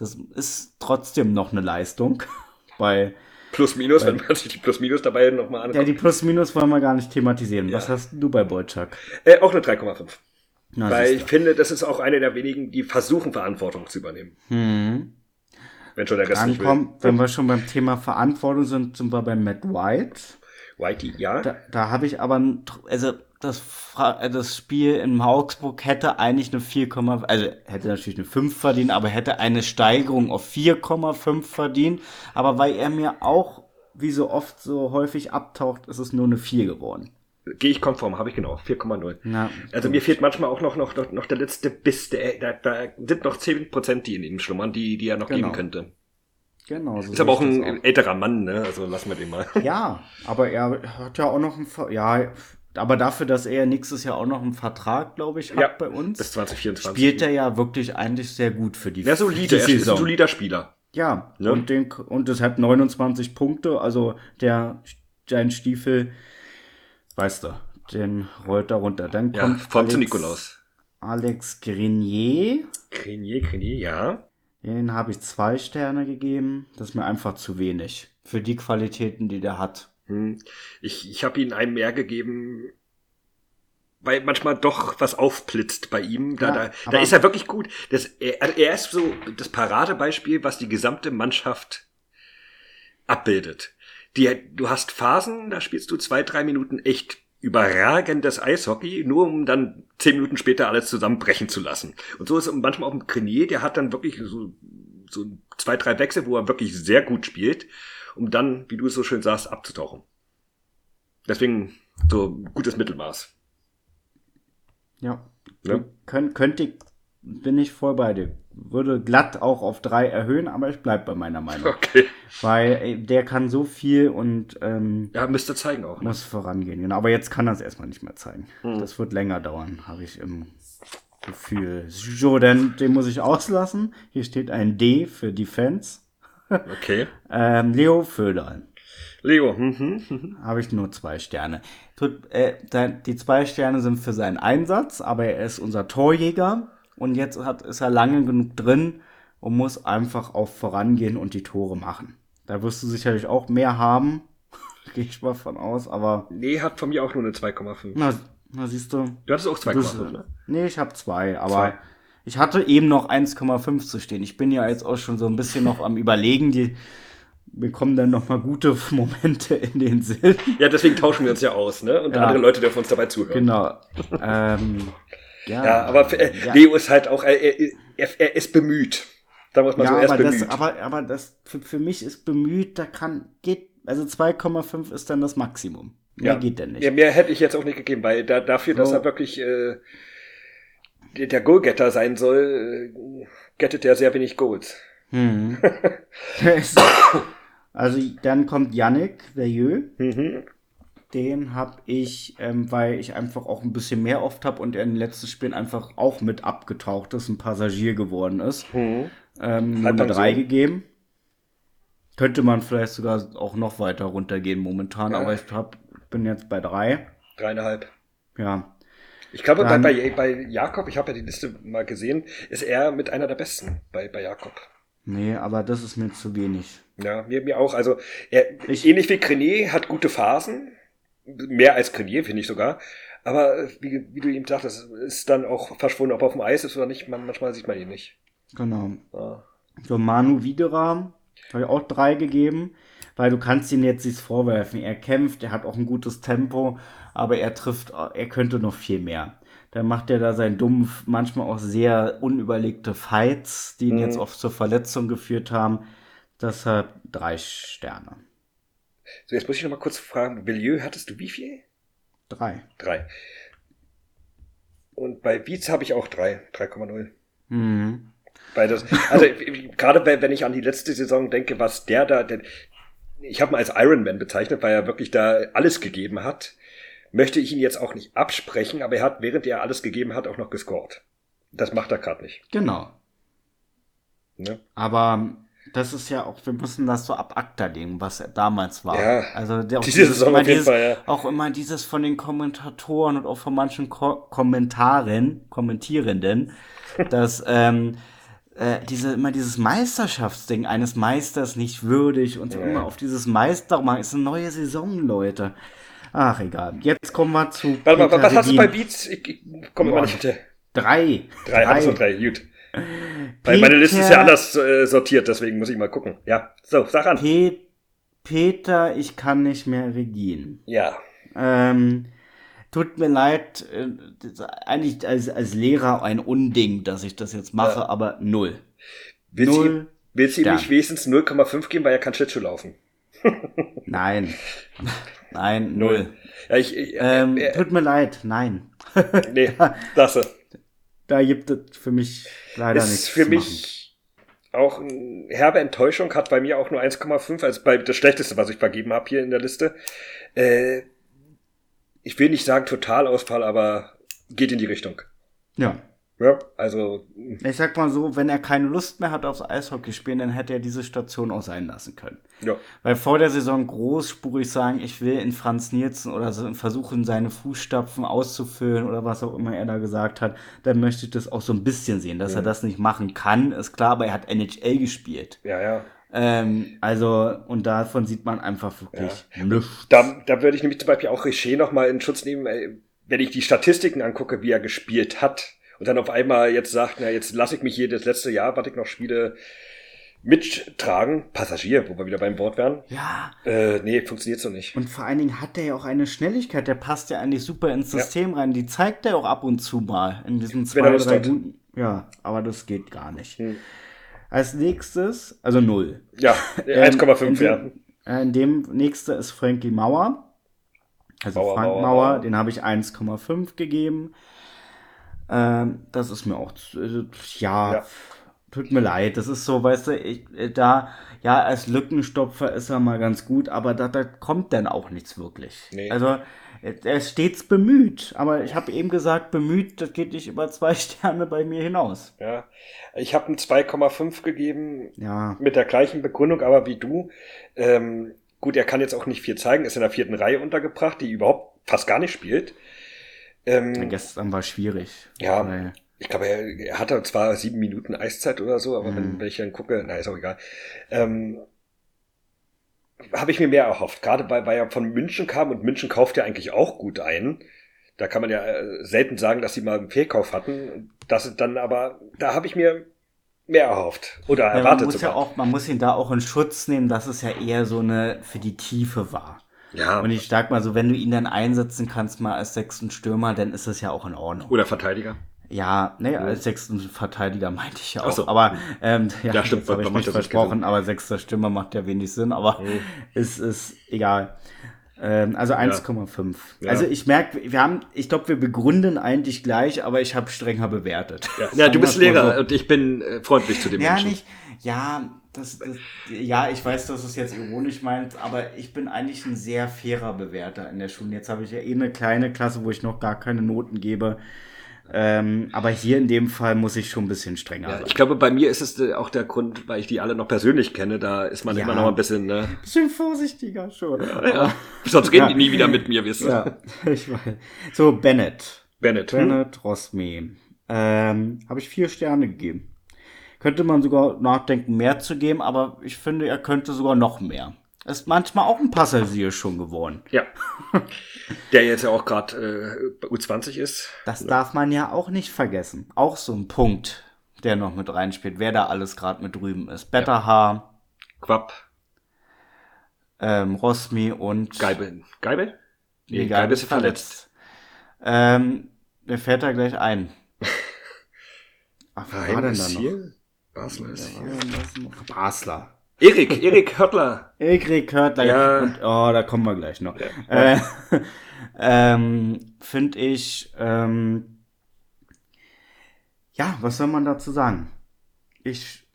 Das ist trotzdem noch eine Leistung. Bei Plus-Minus, wenn man sich die Plus-Minus dabei nochmal anschaut. Ja, die Plus-Minus wollen wir gar nicht thematisieren. Ja. Was hast du bei Boyczak? Äh, auch eine 3,5. Weil ich finde, das ist auch eine der wenigen, die versuchen, Verantwortung zu übernehmen. Hm. Wenn schon der Rest Dann nicht will. wenn wir schon beim Thema Verantwortung sind, sind wir bei Matt White. Whitey, ja. Da, da habe ich aber, also das, äh, das Spiel in Augsburg hätte eigentlich eine 4, also hätte natürlich eine 5 verdient, aber hätte eine Steigerung auf 4,5 verdient. Aber weil er mir auch, wie so oft so häufig abtaucht, ist es nur eine 4 geworden. Gehe ich konform, habe ich genau, 4,0. Also mir fehlt manchmal auch noch, noch, noch, noch der letzte Biss, der, da, da sind noch 10%, die in ihm schlummern, die, die er noch genau. geben könnte. Genau. So ist aber auch ein auch. älterer Mann, ne? Also lassen wir den mal. Ja, aber er hat ja auch noch ein, ja, aber dafür, dass er nächstes Jahr auch noch einen Vertrag, glaube ich, hat ja, bei uns, bis 2024. spielt er ja wirklich eigentlich sehr gut für die Ja, solide, er ist ein solider Spieler. Ja, ja. und, den, und deshalb 29 Punkte, also der, dein Stiefel, weißt du, den rollt er runter. Dann ja, kommt Alex, Nikolaus. Alex Grenier. Grenier, Grenier, ja. Den habe ich zwei Sterne gegeben. Das ist mir einfach zu wenig. Für die Qualitäten, die der hat. Hm. Ich, ich habe ihm einen mehr gegeben, weil manchmal doch was aufblitzt bei ihm. Da, ja, da, da ist er wirklich gut. Das, er, also er ist so das Paradebeispiel, was die gesamte Mannschaft abbildet. Die, du hast Phasen, da spielst du zwei, drei Minuten echt überragendes Eishockey, nur um dann zehn Minuten später alles zusammenbrechen zu lassen. Und so ist es manchmal auch ein Grenier, der hat dann wirklich so, so zwei, drei Wechsel, wo er wirklich sehr gut spielt, um dann, wie du es so schön sagst, abzutauchen. Deswegen so gutes Mittelmaß. Ja. ja? Könnt, könnte, bin ich voll bei dir würde glatt auch auf drei erhöhen, aber ich bleib bei meiner Meinung. Okay. Weil ey, der kann so viel und ähm, ja, müsste zeigen auch. Ne? Muss vorangehen, genau. Aber jetzt kann er es erstmal nicht mehr zeigen. Hm. Das wird länger dauern, habe ich im Gefühl. So, dann den muss ich auslassen. Hier steht ein D für Defense. Okay. ähm, Leo Föderl. Leo, mhm. mhm. habe ich nur zwei Sterne. Äh, die zwei Sterne sind für seinen Einsatz, aber er ist unser Torjäger und jetzt hat, ist er lange genug drin und muss einfach auch vorangehen und die Tore machen. Da wirst du sicherlich auch mehr haben, gehe ich mal von aus, aber. Nee, hat von mir auch nur eine 2,5. Na, na, siehst du. Du hattest auch 2,5, ne? Nee, ich habe zwei, aber zwei. Ich hatte eben noch 1,5 zu stehen. Ich bin ja jetzt auch schon so ein bisschen noch am Überlegen, die bekommen dann noch mal gute Momente in den Sinn. Ja, deswegen tauschen wir uns ja aus, ne? Und ja. andere Leute dürfen uns dabei zuhören. Genau. ähm, ja, ja aber äh, ja. Leo ist halt auch, er, er, er ist bemüht. Da muss man ja, so, er ist aber bemüht. Das, aber, aber das für, für mich ist bemüht, da kann, geht, also 2,5 ist dann das Maximum. Mehr ja. geht denn nicht. Ja, mehr hätte ich jetzt auch nicht gegeben, weil da, dafür, so. dass er wirklich äh, der Goalgetter sein soll, äh, gettet er sehr wenig Goals. Hm. also dann kommt Yannick Veilleux. Mhm. Den habe ich, ähm, weil ich einfach auch ein bisschen mehr oft habe und er in den letzten Spielen einfach auch mit abgetaucht ist, ein Passagier geworden ist. Mhm. Ähm, eine 3 so. gegeben. Könnte man vielleicht sogar auch noch weiter runtergehen momentan, ja. aber ich hab, bin jetzt bei 3. Dreieinhalb. Ja. Ich glaube, bei, bei, bei Jakob, ich habe ja die Liste mal gesehen, ist er mit einer der besten bei, bei Jakob. Nee, aber das ist mir zu wenig. Ja, mir, mir auch. Also, er, ich, ähnlich wie Crenet, hat gute Phasen, mehr als Grenier, finde ich sogar. Aber wie, wie du eben sagtest, ist dann auch verschwunden, ob er auf dem Eis ist oder nicht. Man, manchmal sieht man ihn nicht. Genau. Ja. So, Manu Wideram habe ich auch drei gegeben, weil du kannst ihm jetzt nichts vorwerfen. Er kämpft, er hat auch ein gutes Tempo, aber er trifft, er könnte noch viel mehr. Dann macht er da seinen dummen, manchmal auch sehr unüberlegte Fights, die ihn mhm. jetzt oft zur Verletzung geführt haben. Deshalb drei Sterne. So, jetzt muss ich noch mal kurz fragen, Milieu hattest du wie viel? Drei. Drei. Und bei Beats habe ich auch drei, 3,0. Mhm. Weil das, also gerade wenn ich an die letzte Saison denke, was der da, der, ich habe ihn als Ironman bezeichnet, weil er wirklich da alles gegeben hat, möchte ich ihn jetzt auch nicht absprechen, aber er hat, während er alles gegeben hat, auch noch gescored. Das macht er gerade nicht. Genau. Ne? Aber das ist ja auch, wir müssen das so ab ACTA legen, was damals war. Ja, also der, auch diese dieses, Saison auf jeden Fall, ja. Auch immer dieses von den Kommentatoren und auch von manchen Ko Kommentaren, Kommentierenden, dass ähm, äh, diese, immer dieses Meisterschaftsding eines Meisters nicht würdig und ja. immer auf dieses Meister, mal ist eine neue Saison, Leute. Ach, egal. Jetzt kommen wir zu. Warte mal, was hast du bei Beats? Ich, ich komme mal nicht hinter. Drei. Drei, drei. hast du drei, gut. Weil meine Liste ist ja anders äh, sortiert, deswegen muss ich mal gucken. Ja, so, sag an. Pe Peter, ich kann nicht mehr regieren. Ja. Ähm, tut mir leid, äh, eigentlich als, als Lehrer ein Unding, dass ich das jetzt mache, ja. aber null. Willst null. Du, willst du ihm nicht wenigstens 0,5 geben, weil er kann Schlittschuh laufen? nein. Nein, null. Ja, ich, ich, ähm, äh, tut mir leid, nein. nee, das. Da gibt es für mich leider ist nichts. Für mich auch eine herbe Enttäuschung, hat bei mir auch nur 1,5, also bei das Schlechteste, was ich vergeben habe hier in der Liste. Äh, ich will nicht sagen Totalausfall, aber geht in die Richtung. Ja. Ja, also. Ich sag mal so, wenn er keine Lust mehr hat aufs Eishockey spielen, dann hätte er diese Station auch sein lassen können. Ja. Weil vor der Saison großspurig sagen, ich will in Franz Nielsen oder so, versuchen, seine Fußstapfen auszufüllen oder was auch immer er da gesagt hat, dann möchte ich das auch so ein bisschen sehen. Dass ja. er das nicht machen kann, ist klar, aber er hat NHL gespielt. Ja, ja. Ähm, also, und davon sieht man einfach wirklich ja. nichts. Da, da würde ich nämlich zum Beispiel auch Richer nochmal in Schutz nehmen, wenn ich die Statistiken angucke, wie er gespielt hat und dann auf einmal jetzt sagt, na, jetzt lasse ich mich hier das letzte Jahr, was ich noch spiele, mittragen. Passagier, wo wir wieder beim Wort wären. Ja. Äh, nee, funktioniert so nicht. Und vor allen Dingen hat der ja auch eine Schnelligkeit, der passt ja eigentlich super ins System ja. rein. Die zeigt er auch ab und zu mal in diesen zwei, drei guten. Ja, aber das geht gar nicht. Hm. Als nächstes, also null. Ja, 1,5, ähm, ja. In dem nächste ist Frankie Mauer. Also Mauer, Frank Mauer, Mauer den habe ich 1,5 gegeben. Ähm, das ist mir auch, äh, ja, ja, tut mir leid. Das ist so, weißt du, ich, äh, da, ja, als Lückenstopfer ist er mal ganz gut, aber da, da kommt dann auch nichts wirklich. Nee. Also, er ist stets bemüht, aber ich habe eben gesagt, bemüht, das geht nicht über zwei Sterne bei mir hinaus. Ja, ich habe ein 2,5 gegeben ja. mit der gleichen Begründung, aber wie du. Ähm, gut, er kann jetzt auch nicht viel zeigen, ist in der vierten Reihe untergebracht, die überhaupt fast gar nicht spielt. Ähm, Gestern war schwierig. Ja, weil ich glaube, er, er hatte zwar sieben Minuten Eiszeit oder so, aber mhm. wenn, wenn ich dann gucke, na, ist auch egal. Ähm, habe ich mir mehr erhofft. Gerade weil, weil er von München kam und München kauft ja eigentlich auch gut ein. Da kann man ja äh, selten sagen, dass sie mal einen Fehlkauf hatten. Das dann aber, da habe ich mir mehr erhofft oder ja, erwartet man muss sogar. Ja auch, man muss ihn da auch in Schutz nehmen, dass es ja eher so eine für die Tiefe war. Ja. Und ich sag mal so, wenn du ihn dann einsetzen kannst mal als sechsten Stürmer, dann ist das ja auch in Ordnung. Oder Verteidiger. Ja, ne, als sechsten Verteidiger meinte ich ja auch. So. Aber ähm, ja, ja stimmt, habe ich nicht versprochen, aber sechster Stürmer macht ja wenig Sinn, aber mhm. ist, ist egal. Ähm, also 1,5. Ja. Also ich merke, wir haben, ich glaube, wir begründen eigentlich gleich, aber ich habe strenger bewertet. Ja, ja du bist Lehrer so. und ich bin äh, freundlich zu dem ja, Menschen. Nicht, ja, das, das, ja, ich weiß, dass es jetzt ironisch meint, aber ich bin eigentlich ein sehr fairer Bewerter in der Schule. Jetzt habe ich ja eh eine kleine Klasse, wo ich noch gar keine Noten gebe. Ähm, aber hier in dem Fall muss ich schon ein bisschen strenger ja, sein. Ich glaube, bei mir ist es äh, auch der Grund, weil ich die alle noch persönlich kenne, da ist man ja, immer noch ein bisschen, ne? Bisschen vorsichtiger schon. Ja. Sonst reden die nie wieder mit mir, wisst ihr. Ja, ich weiß. So, Bennett. Bennett. Bennett, hm? Rosme. Ähm, Habe ich vier Sterne gegeben. Könnte man sogar nachdenken, mehr zu geben, aber ich finde, er könnte sogar noch mehr. Ist manchmal auch ein Passagier schon geworden. Ja. Der jetzt ja auch gerade äh, U20 ist. Das darf man ja auch nicht vergessen. Auch so ein Punkt, der noch mit reinspielt, wer da alles gerade mit drüben ist. Betterhaar. Ja. Quapp. Ähm, Rosmi und. Geibel. Geibel? Nee, nee Geibel ist verletzt. verletzt. Ähm, mir fährt da gleich ein. Ach, wer war denn da noch? Basler ist hier. Basler. Erik, Erik Hörtler. Erik Hörtler. Ja. Und, oh, da kommen wir gleich noch. Ja. Äh, ähm, Finde ich, ähm, ja, was soll man dazu sagen? Ich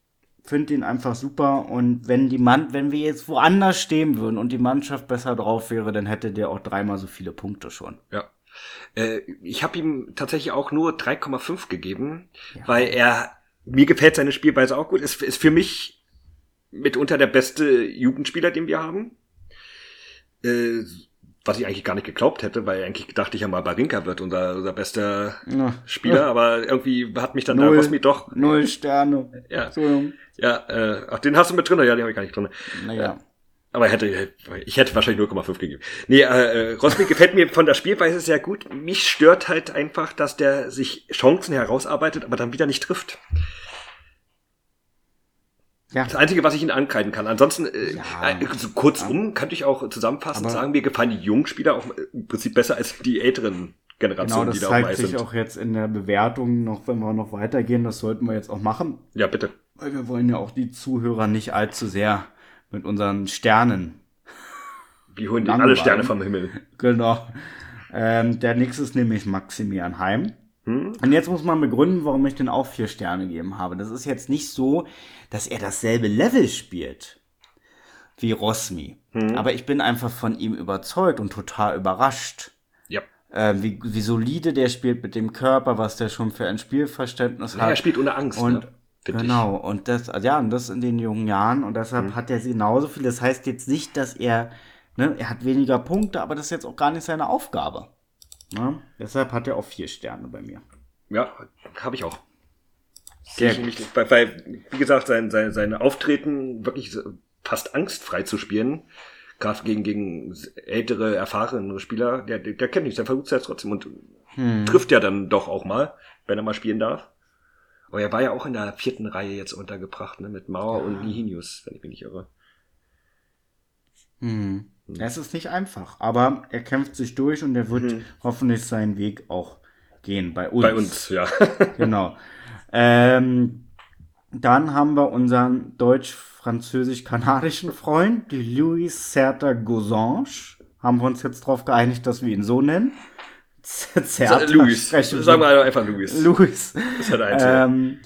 finde ihn einfach super und wenn die Mann, wenn wir jetzt woanders stehen würden und die Mannschaft besser drauf wäre, dann hätte der auch dreimal so viele Punkte schon. Ja. Äh, ich habe ihm tatsächlich auch nur 3,5 gegeben, ja. weil er mir gefällt seine Spielweise auch gut. Ist, ist für mich mitunter der beste Jugendspieler, den wir haben. Äh, was ich eigentlich gar nicht geglaubt hätte, weil eigentlich dachte ich ja mal, Barinka wird unser, unser bester ja. Spieler, aber irgendwie hat mich dann null, da Rosmi doch. Null Sterne. Ja. So. Ja, äh, ach, den hast du mit drin, ja, den habe ich gar nicht drin. Naja. Aber hätte, ich hätte wahrscheinlich 0,5 gegeben. Nee, äh, äh, Rosmi gefällt mir von der Spielweise sehr gut. Mich stört halt einfach, dass der sich Chancen herausarbeitet, aber dann wieder nicht trifft. Ja. Das Einzige, was ich ihn ankreiden kann. Ansonsten, äh, ja. äh, so kurzum, kann ich auch zusammenfassend sagen, mir gefallen die jungen Spieler auch im Prinzip besser als die älteren Generationen, genau, die da zeigt sich sind. auch jetzt in der Bewertung noch, wenn wir noch weitergehen, das sollten wir jetzt auch machen. Ja, bitte. Weil wir wollen ja auch die Zuhörer nicht allzu sehr mit unseren Sternen. Wir holen die alle Sterne vom Himmel. Genau. Ähm, der nächste ist nämlich Maximilian Heim. Hm? Und jetzt muss man begründen, warum ich den auch vier Sterne gegeben habe. Das ist jetzt nicht so, dass er dasselbe Level spielt wie Rosmi. Hm. Aber ich bin einfach von ihm überzeugt und total überrascht. Ja. Äh, wie, wie solide der spielt mit dem Körper, was der schon für ein Spielverständnis ja, hat. Er spielt ohne Angst. Und ne? Genau, und das, ja, und das in den jungen Jahren und deshalb hm. hat er genauso viel. Das heißt jetzt nicht, dass er, ne, er hat weniger Punkte, aber das ist jetzt auch gar nicht seine Aufgabe. Ne? Deshalb hat er auch vier Sterne bei mir. Ja, habe ich auch. Sehr ich mich, weil, weil, wie gesagt, sein, sein, sein Auftreten wirklich fast angstfrei zu spielen, gerade gegen, gegen ältere, erfahrene Spieler, der, der, der kennt nichts, der versucht es ja trotzdem und hm. trifft ja dann doch auch mal, wenn er mal spielen darf. Aber er war ja auch in der vierten Reihe jetzt untergebracht, ne, mit Mauer ja. und Nihinius, wenn ich mich nicht irre. Hm. hm. Es ist nicht einfach, aber er kämpft sich durch und er wird hm. hoffentlich seinen Weg auch gehen bei uns. Bei uns, ja. genau. Ähm, dann haben wir unseren deutsch-französisch-kanadischen Freund, die Louis Certa Gozange. Haben wir uns jetzt darauf geeinigt, dass wir ihn so nennen. Certa. Louis. Sagen wir einfach Louis. Louis. Das ist halt eins, ähm,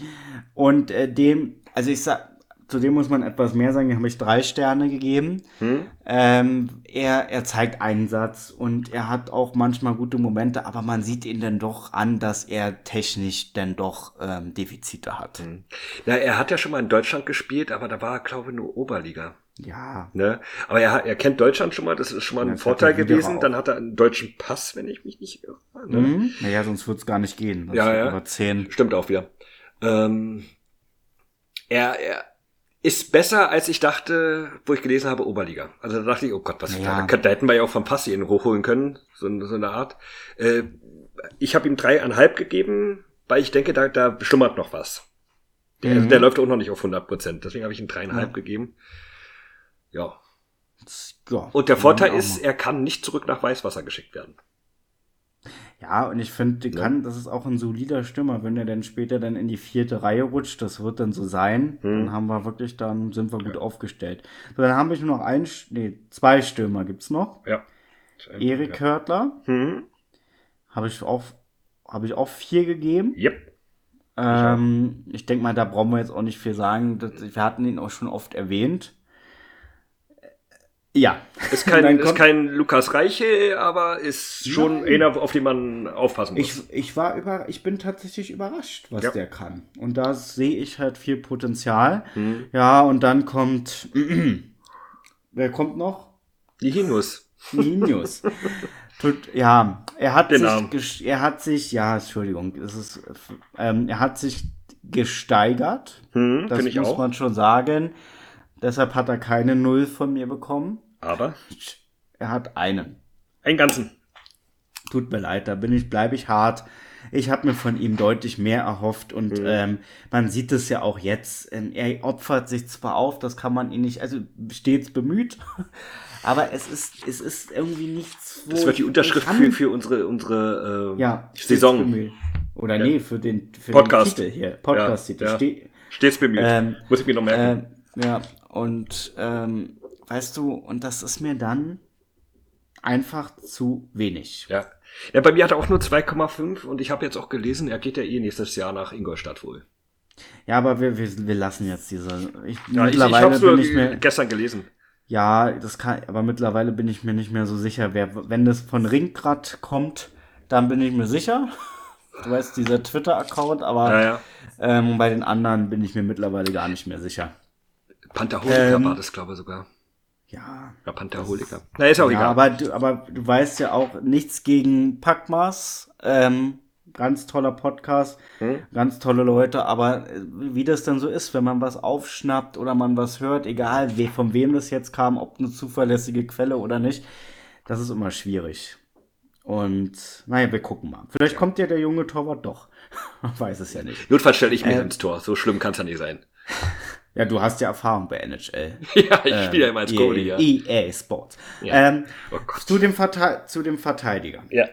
Und äh, dem, also ich sag, zu dem muss man etwas mehr sagen, dem habe ich drei Sterne gegeben. Hm? Ähm, er, er zeigt Einsatz und er hat auch manchmal gute Momente, aber man sieht ihn dann doch an, dass er technisch dann doch ähm, Defizite hat. Hm. Na, er hat ja schon mal in Deutschland gespielt, aber da war er, glaube ich, nur Oberliga. Ja. Ne? Aber er, er kennt Deutschland schon mal, das ist schon mal ein Vorteil gewesen. Dann hat er einen deutschen Pass, wenn ich mich nicht irre. Ne? Mhm. Naja, sonst wird's gar nicht gehen. ja, ja. Über zehn. Stimmt auch wieder. Ähm, er, er, ist besser, als ich dachte, wo ich gelesen habe, Oberliga. Also da dachte ich, oh Gott, was ja. da, da hätten wir ja auch von Passi ihn hochholen können, so, so eine Art. Äh, ich habe ihm dreieinhalb gegeben, weil ich denke, da, da schlummert noch was. Der, mhm. der läuft auch noch nicht auf 100 Prozent, deswegen habe ich ihm dreieinhalb ja. gegeben. Ja. ja. Und der Vorteil ist, er kann nicht zurück nach Weißwasser geschickt werden. Ja, und ich finde, ja. kann, das ist auch ein solider Stürmer, wenn er dann später dann in die vierte Reihe rutscht, das wird dann so sein, hm. dann haben wir wirklich, dann sind wir gut ja. aufgestellt. So, dann habe ich nur noch ein, nee, zwei Stürmer gibt's noch. Ja. Erik ja. Hörtler. Hm. Habe ich auch, habe ich auch vier gegeben. Yep. Ähm, ich denke mal, da brauchen wir jetzt auch nicht viel sagen. wir hatten ihn auch schon oft erwähnt. Ja. Ist kein, ist kein Lukas Reiche, aber ist schon Nein. einer, auf den man aufpassen muss. Ich, ich war über, ich bin tatsächlich überrascht, was ja. der kann. Und da sehe ich halt viel Potenzial. Hm. Ja, und dann kommt, wer kommt noch? Nihinius. Nihinius. ja, er hat Den sich, er hat sich, ja, Entschuldigung, es ist, ähm, er hat sich gesteigert. Hm, das muss auch. man schon sagen. Deshalb hat er keine Null von mir bekommen. Aber? Er hat einen. Einen ganzen. Tut mir leid, da bin ich, bleibe ich hart. Ich habe mir von ihm deutlich mehr erhofft und mhm. ähm, man sieht es ja auch jetzt. Ähm, er opfert sich zwar auf, das kann man ihn nicht, also stets bemüht, aber es ist, es ist irgendwie nichts. Das wird die Unterschrift für, für unsere, unsere äh, ja, Saison. Bemüht. Oder ja. nee, für den, für Podcast. den Titel hier. Podcast-Titel. Ja, ja. Stets bemüht. Ähm, Muss ich mir noch merken. Ähm, ja, und ähm, weißt du, und das ist mir dann einfach zu wenig. Ja. Ja, bei mir hat er auch nur 2,5 und ich habe jetzt auch gelesen, er geht ja eh nächstes Jahr nach Ingolstadt wohl. Ja, aber wir, wir, wir lassen jetzt diese. Ich, ja, mittlerweile ich, ich bin ich mir gestern gelesen. Ja, das kann, aber mittlerweile bin ich mir nicht mehr so sicher, wer, wenn das von Ringgrad kommt, dann bin ich mir sicher. Du weißt, dieser Twitter-Account, aber ja, ja. Ähm, bei den anderen bin ich mir mittlerweile gar nicht mehr sicher. Pantherholiker ähm, war das, glaube ich, sogar. Ja. Ja, Pantherholiker. Na, ist auch ja, egal. Aber du, aber du weißt ja auch nichts gegen Packmas. Ähm, ganz toller Podcast, hm? ganz tolle Leute, aber äh, wie das dann so ist, wenn man was aufschnappt oder man was hört, egal we, von wem das jetzt kam, ob eine zuverlässige Quelle oder nicht, das ist immer schwierig. Und naja, wir gucken mal. Vielleicht kommt ja der junge Torwart doch. Man weiß es ja nicht. Notfalls stelle ich mich äh, ins Tor. So schlimm kann es ja nicht sein. Ja, du hast ja Erfahrung bei NHL. ja, ich spiele ja immer als Goalie, ja. EA Sports. Ja. Ähm, Oh zu, dem Verte zu dem Verteidiger. Ja.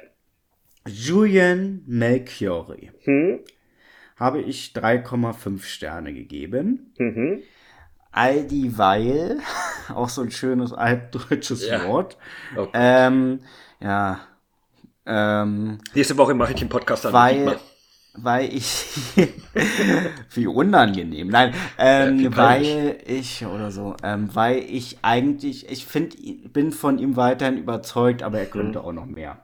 Julian Melchiori Hm? habe ich 3,5 Sterne gegeben. Mhm. All dieweil, auch so ein schönes altdeutsches Ja. Wort. Oh Gott. Ähm, ja. Ähm, Nächste Woche mache ich den Podcast dann weil. Weil ich wie unangenehm. Nein, ähm, Ja, peinlich. weil ich oder so, ähm, weil ich eigentlich, ich finde, bin von ihm weiterhin überzeugt, aber er könnte Mhm. auch noch mehr.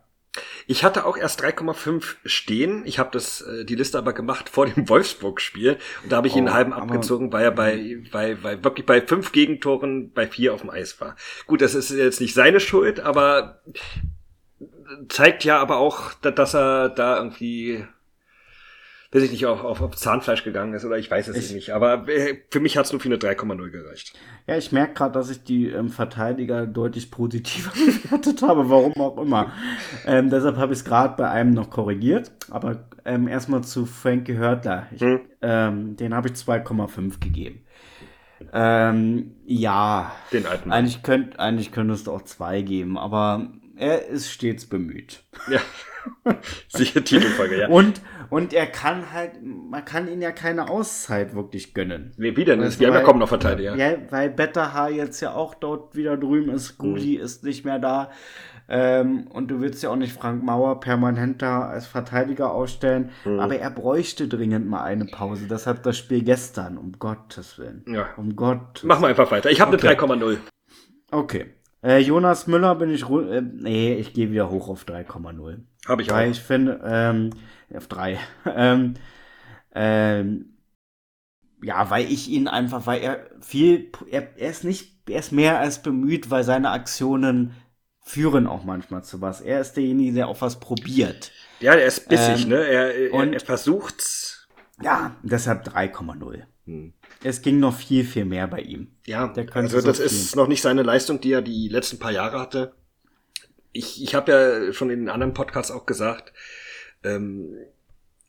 Ich hatte auch erst 3,5 stehen. Ich habe das äh, die Liste aber gemacht vor dem Wolfsburg-Spiel und da habe ich ihn Oh, einen halben abgezogen, weil er bei, bei, bei wirklich bei fünf Gegentoren bei vier auf dem Eis war. Gut, das ist jetzt nicht seine Schuld, aber zeigt ja aber auch, da- dass er da irgendwie weiß ich nicht, auf, auf, auf Zahnfleisch gegangen ist oder ich weiß es Ich- nicht. Aber äh, für mich hat es nur für eine 3,0 gereicht. Ja, ich merke gerade, dass ich die ähm, Verteidiger deutlich positiver bewertet habe, warum auch immer. Ähm, deshalb habe ich es gerade bei einem noch korrigiert. Aber ähm, erstmal zu Frankie Hörtler. Ich, Hm. ähm, den habe ich 2,5 gegeben. Ähm, ja, Den alten. Mann. eigentlich, könnt, eigentlich könntest du auch zwei geben, aber er ist stets bemüht. Ja. Sicher Titelfolge, ja. Und, und er kann halt, man kann ihn ja keine Auszeit wirklich gönnen. Nee, wie denn? Wir du, haben ja kaum noch Verteidiger. Ja, weil Betterhaar jetzt ja auch dort wieder drüben ist. Gudi ist nicht mehr da. Ähm, und du willst ja auch nicht Frank Mauer permanent da als Verteidiger ausstellen. Aber er bräuchte dringend mal eine Pause. Deshalb das Spiel gestern, um Gottes Willen. Ja. Um Gott. Mach mal einfach weiter. Ich habe Okay. eine 3,0. Okay. Äh, Jonas Müller bin ich. Äh, nee, ich gehe wieder hoch auf 3,0. Habe ich auch. Weil ich finde, ähm, auf 3. ähm, ähm, ja, weil ich ihn einfach, weil er viel, er, er ist nicht, er ist mehr als bemüht, weil seine Aktionen führen auch manchmal zu was. Er ist derjenige, der auch was probiert. Ja, er ist bissig, Ähm, ne? Er, er, und- er versucht's. Ja, deshalb 3,0. Hm. Es ging noch viel, viel mehr bei ihm. Ja, also das so ist viel. noch nicht seine Leistung, die er die letzten paar Jahre hatte. Ich, ich habe ja schon in anderen Podcasts auch gesagt, ähm,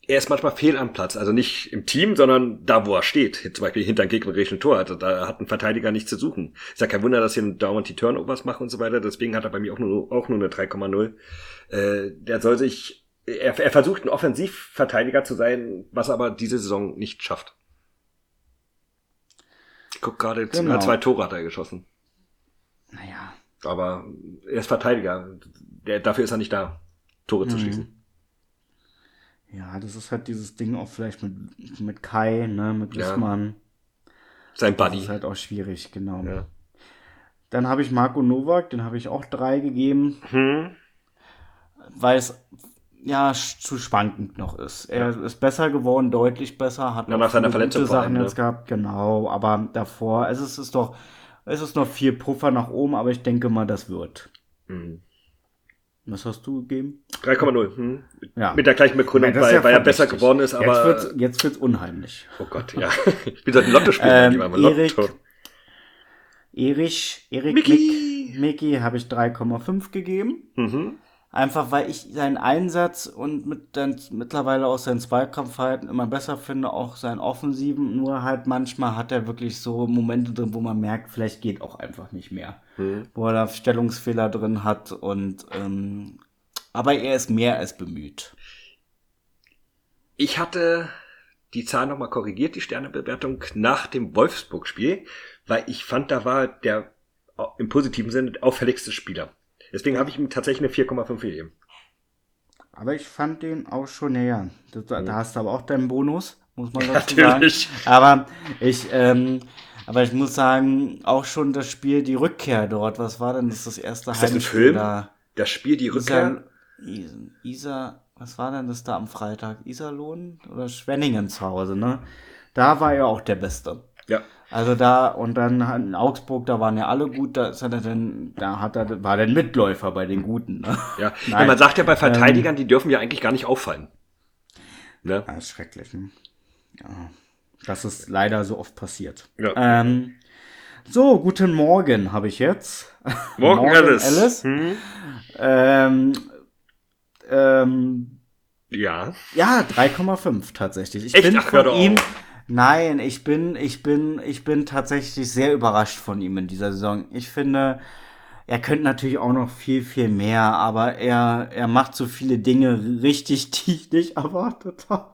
er ist manchmal fehl am Platz. Also nicht im Team, sondern da, wo er steht. Zum Beispiel hinter einem gegnerischen Tor. Also da hat ein Verteidiger nichts zu suchen. Ist ja kein Wunder, dass hier dauernd die Turnovers machen und so weiter. Deswegen hat er bei mir auch nur, auch nur eine 3,0. Äh, der soll sich, er, er versucht ein Offensivverteidiger zu sein, was er aber diese Saison nicht schafft. Ich guck gerade, Genau. zwei Tore hat er geschossen. Naja. Aber er ist Verteidiger. Der, dafür ist er nicht da, Tore zu Mhm. schießen. Ja, das ist halt dieses Ding auch vielleicht mit, mit Kai, ne, mit Ja. Wissmann. Sein Das Buddy. ist halt auch schwierig, genau. Ja. Dann habe ich Marco Nowak, den habe ich auch drei gegeben, Hm. weil es ja zu schwankend noch ist. Er ist besser geworden, deutlich besser, hat Ja, auch nach seiner viele Verletzung gute Sachen allem, jetzt ne? gehabt, genau. Aber davor, es ist, es ist doch, es ist noch viel Puffer nach oben, aber ich denke mal, das wird. Hm. Was hast du gegeben? 3,0. Hm. Ja. Mit der gleichen Begründung, das weil, ja weil er besser geworden ist, aber. Jetzt wird's, jetzt wird's unheimlich. oh Gott, ja. Ich bin seit Lotto spielen, Ähm, lieber mal Lotto. Erik, Erich, Erik Mickey. Mick, Mickey habe ich 3,5 gegeben. Mhm. Einfach weil ich seinen Einsatz und mit dann mittlerweile auch sein Zweikampfverhalten immer besser finde, auch seinen Offensiven. Nur halt manchmal hat er wirklich so Momente drin, wo man merkt, vielleicht geht auch einfach nicht mehr. Hm. Wo er da Stellungsfehler drin hat und ähm, aber er ist mehr als bemüht. Ich hatte die Zahl nochmal korrigiert, die Sternebewertung, nach dem Wolfsburg-Spiel, weil ich fand, da war der äh, im positiven Sinne auffälligste Spieler. Deswegen habe ich ihm tatsächlich eine 4,5 gegeben. Aber ich fand den auch schon näher. Da, da hast du aber auch deinen Bonus, muss man dazu Natürlich. sagen. Aber ich, ähm, aber ich muss sagen, auch schon das Spiel, die Rückkehr dort, was war denn das, das erste Ist das ein Heimspiel Film? da? Das Spiel, die Rückkehr. Isar, Isar, was war denn das da am Freitag? Iserlohn oder Schwenningen zu Hause, ne? Da war er auch der Beste. Ja. Also da, und dann in Augsburg, da waren ja alle gut, da, ist er dann, da hat er, war der Mitläufer bei den Guten, ne? Ja. Ja, man sagt ja bei Verteidigern, die dürfen ja eigentlich gar nicht auffallen. Ne? Ja, ist schrecklich, ne? Ja. Das ist leider so oft passiert. Ja. Ähm, so, guten Morgen habe ich jetzt. Morgen, Alice. Alice. Hm? Ähm, ähm, Ja. ja, 3,5 tatsächlich. Ich Echt? bin Ach, von ihm, auf. Nein, ich bin, ich bin, ich bin tatsächlich sehr überrascht von ihm in dieser Saison. Ich finde, er könnte natürlich auch noch viel, viel mehr, aber er, er macht so viele Dinge richtig, die ich nicht erwartet habe.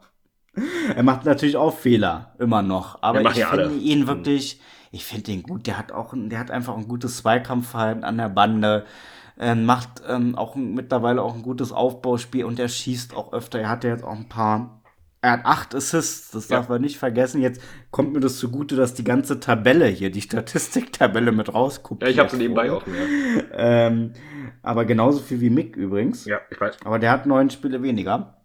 Er macht natürlich auch Fehler, immer noch. Aber ich finde alle. ihn wirklich, ich finde ihn gut. Der hat auch, der hat einfach ein gutes Zweikampfverhalten an der Bande. Er macht ähm, auch mittlerweile auch ein gutes Aufbauspiel und er schießt auch öfter. Er hatte jetzt auch ein paar er hat acht Assists, das darf ja. man nicht vergessen. Jetzt kommt mir das zugute, dass die ganze Tabelle hier, die Statistiktabelle mit rausguckt. Ja, ich habe sie nebenbei offen, ja. ähm, aber genauso viel wie Mick übrigens. Ja, ich weiß. Aber der hat neun Spiele weniger.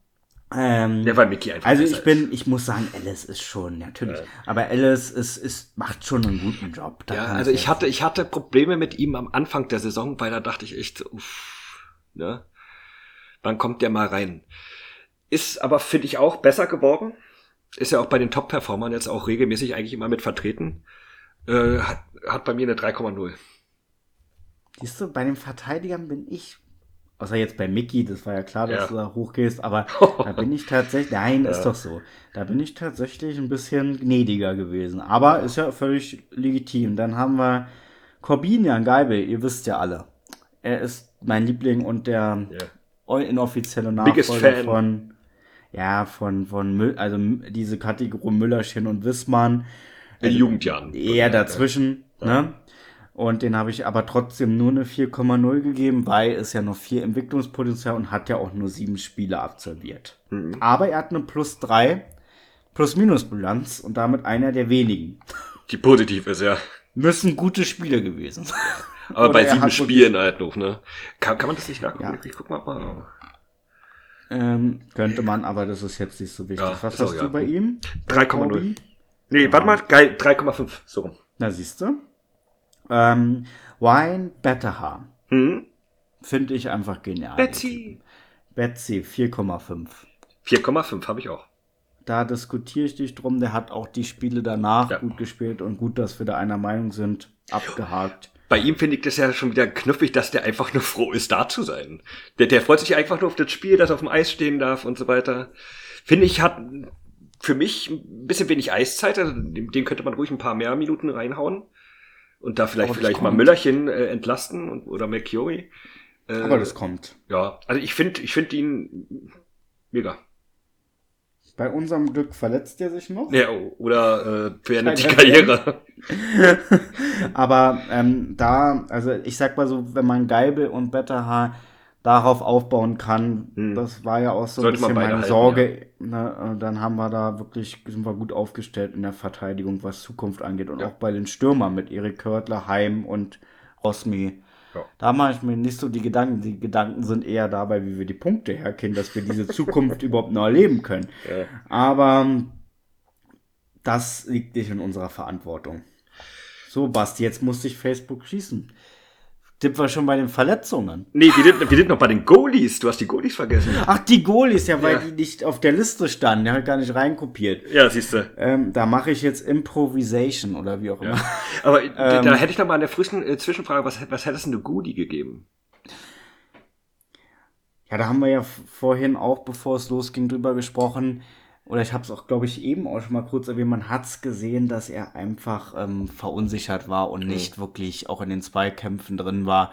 Ähm, der war Mickey einfach. Also ich bin, ich muss sagen, Alice ist schon, natürlich. Ja. Aber Alice ist, ist, macht schon einen guten Job. Da ja, also ich hatte, ich hatte Probleme mit ihm am Anfang der Saison, weil da dachte ich echt, uff, ne? Wann kommt der mal rein? Ist aber, finde ich, auch besser geworden. Ist ja auch bei den Top-Performern jetzt auch regelmäßig eigentlich immer mit vertreten. Äh, hat, hat bei mir eine 3,0. Siehst du, bei den Verteidigern bin ich, außer jetzt bei Mickey, das war ja klar, dass ja. du da hochgehst, aber da bin ich tatsächlich, nein, ja. ist doch so. Da bin ich tatsächlich ein bisschen gnädiger gewesen. Aber ist ja völlig legitim. Dann haben wir Corbinian Geibel, ihr wisst ja alle. Er ist mein Liebling und der ja. inoffizielle Nachfolger von ja, von, von Müll, also diese Kategorie Müllerchen und Wissmann. In also Jugendjahren. Eher dazwischen, ja. ne? Und den habe ich aber trotzdem nur eine 4,0 gegeben, weil es ja noch vier Entwicklungspotenzial und hat ja auch nur sieben Spiele absolviert. Mhm. Aber er hat eine plus drei Plus-Minus-Bilanz und damit einer der wenigen. Die positiv ist, ja. Müssen gute Spiele gewesen sein. Aber bei sieben Spielen halt noch, ne? Kann, kann man das nicht nachgucken? Ja. Ich guck mal. mal. Ähm, könnte man, aber das ist jetzt nicht so wichtig. Ja, Was hast du ja. bei ihm? 3,0. Nee, warte mal, 3,5. So. Na, siehst du. Ähm, Wine Betterha. Hm? Finde ich einfach genial. Betsy. Betsy, 4,5. 4,5 habe ich auch. Da diskutiere ich dich drum. Der hat auch die Spiele danach ja. gut gespielt und gut, dass wir da einer Meinung sind. Abgehakt bei ihm finde ich das ja schon wieder knuffig, dass der einfach nur froh ist, da zu sein. Der, der freut sich einfach nur auf das Spiel, dass er auf dem Eis stehen darf und so weiter. Finde ich, hat für mich ein bisschen wenig Eiszeit. Also dem, dem könnte man ruhig ein paar mehr Minuten reinhauen. Und da vielleicht, vielleicht kommt. mal Müllerchen äh, entlasten und, oder McCurry. Äh, Aber das kommt. Ja, also ich finde ich finde ihn mega. Bei unserem Glück verletzt er sich noch. Ja, oder äh, beendet die Karriere. Aber ähm, da, also ich sag mal so, wenn man Geibel und Betterhaar darauf aufbauen kann, hm. das war ja auch so Sollte ein bisschen meine halten, Sorge. Ja. Ne, dann haben wir da wirklich, sind wir gut aufgestellt in der Verteidigung, was Zukunft angeht. Und ja. auch bei den Stürmern mit Erik Körtler, Heim und Rosmi ja. Da mache ich mir nicht so die Gedanken. Die Gedanken sind eher dabei, wie wir die Punkte herkennen, dass wir diese Zukunft überhaupt noch erleben können. Ja. Aber das liegt nicht in unserer Verantwortung. So, Basti, jetzt musste ich Facebook schießen. Sind wir schon bei den Verletzungen? Nee, wir sind, wir sind noch bei den Goalies. Du hast die Goalies vergessen. Ach, die Goalies, ja, weil ja. die nicht auf der Liste standen. Der hat gar nicht reinkopiert. Ja, siehst du. Ähm, da mache ich jetzt Improvisation oder wie auch immer. Ja. Aber ähm, da hätte ich noch mal eine frischen äh, Zwischenfrage. Was, was hättest du eine Goodie gegeben? Ja, da haben wir ja vorhin auch, bevor es losging, drüber gesprochen oder ich habe es auch, glaube ich, eben auch schon mal kurz erwähnt, man hat es gesehen, dass er einfach ähm, verunsichert war und nicht mhm. wirklich auch in den Zweikämpfen drin war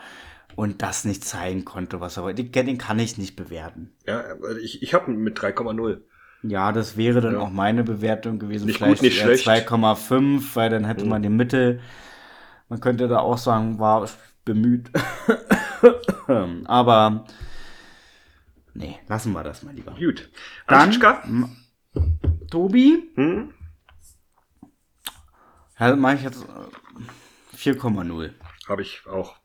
und das nicht zeigen konnte, was er wollte. Den, kann ich nicht bewerten. Ja, ich, ich habe mit 3,0. Ja, das wäre dann ja. auch meine Bewertung gewesen. Nicht Vielleicht gut, nicht schlecht. 2,5, weil dann hätte mhm. man die Mitte. Man könnte da auch sagen, war bemüht. Aber nee, lassen wir das mal lieber. Gut. Dann, Tobi? Hm? Ja, mache ich jetzt 4,0. Äh, Habe ich auch.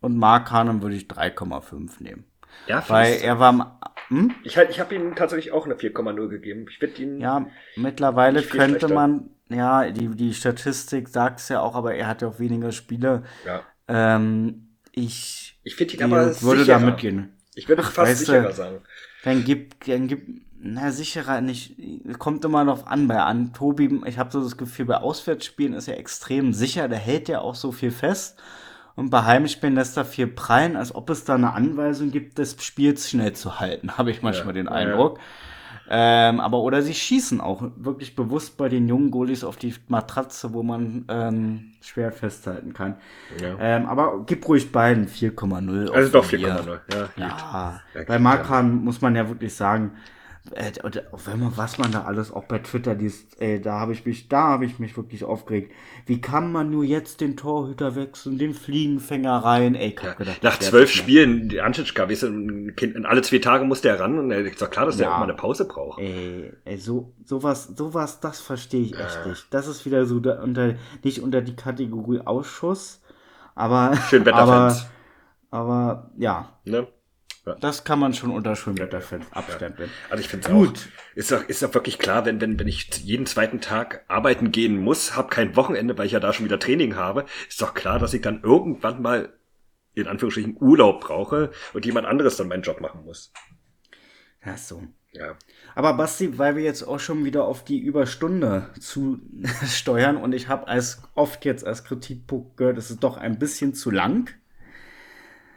Und Mark Hanem würde ich 3,5 nehmen. Ja, Weil er war. Hm? Ich, halt, ich habe ihm tatsächlich auch eine 4,0 gegeben. Ich würde ihn. Ja, mittlerweile könnte man. Ja, die, die Statistik sagt es ja auch, aber er hat ja auch weniger Spiele. Ja. Ähm, ich. Ich finde ihn aber. würde sicherer. da mitgehen. Ich würde fast sicherer sagen. Dann gib, dann gib na, sicherer nicht. Kommt immer noch an bei an. Tobi, ich habe so das Gefühl, bei Auswärtsspielen ist er extrem sicher. Der hält ja auch so viel fest. Und bei Heimspielen lässt er viel prallen, als ob es da eine Anweisung gibt, das Spiel schnell zu halten, habe ich manchmal ja, den Eindruck. Ähm, aber oder sie schießen auch wirklich bewusst bei den jungen Goalies auf die Matratze, wo man ähm, schwer festhalten kann. Ja. Ähm, aber gib ruhig beiden 4,0. Also doch 4,0, ja. Ja, ja bei Markran muss man ja wirklich sagen, äh, wenn man, was man da alles auch bei Twitter liest, ey, da habe ich mich, da habe ich mich wirklich aufgeregt. Wie kann man nur jetzt den Torhüter wechseln, den Fliegenfänger rein? Ey, ich hab gedacht, Nach zwölf Spielen, die Anschitschka, weißt du, alle zwei Tage muss der ran und er ist doch klar, dass ja. der auch mal eine Pause braucht. Ey, ey so, sowas, sowas, das verstehe ich echt nicht. Das ist wieder so da, unter, nicht unter die Kategorie Ausschuss, aber. Schön Wetterfans. Aber, aber ja. Ne? Das kann man schon unter Schönwetterfans abstempeln. Ja. Also ich finde es auch, ist doch, ist doch wirklich klar, wenn, wenn, wenn ich jeden zweiten Tag arbeiten gehen muss, habe kein Wochenende, weil ich ja da schon wieder Training habe, ist doch klar, dass ich dann irgendwann mal in Anführungsstrichen Urlaub brauche und jemand anderes dann meinen Job machen muss. Ja, so. Ja. Aber Basti, weil wir jetzt auch schon wieder auf die Überstunde zu steuern und ich habe als oft jetzt als Kritikpunkt gehört, es ist doch ein bisschen zu lang.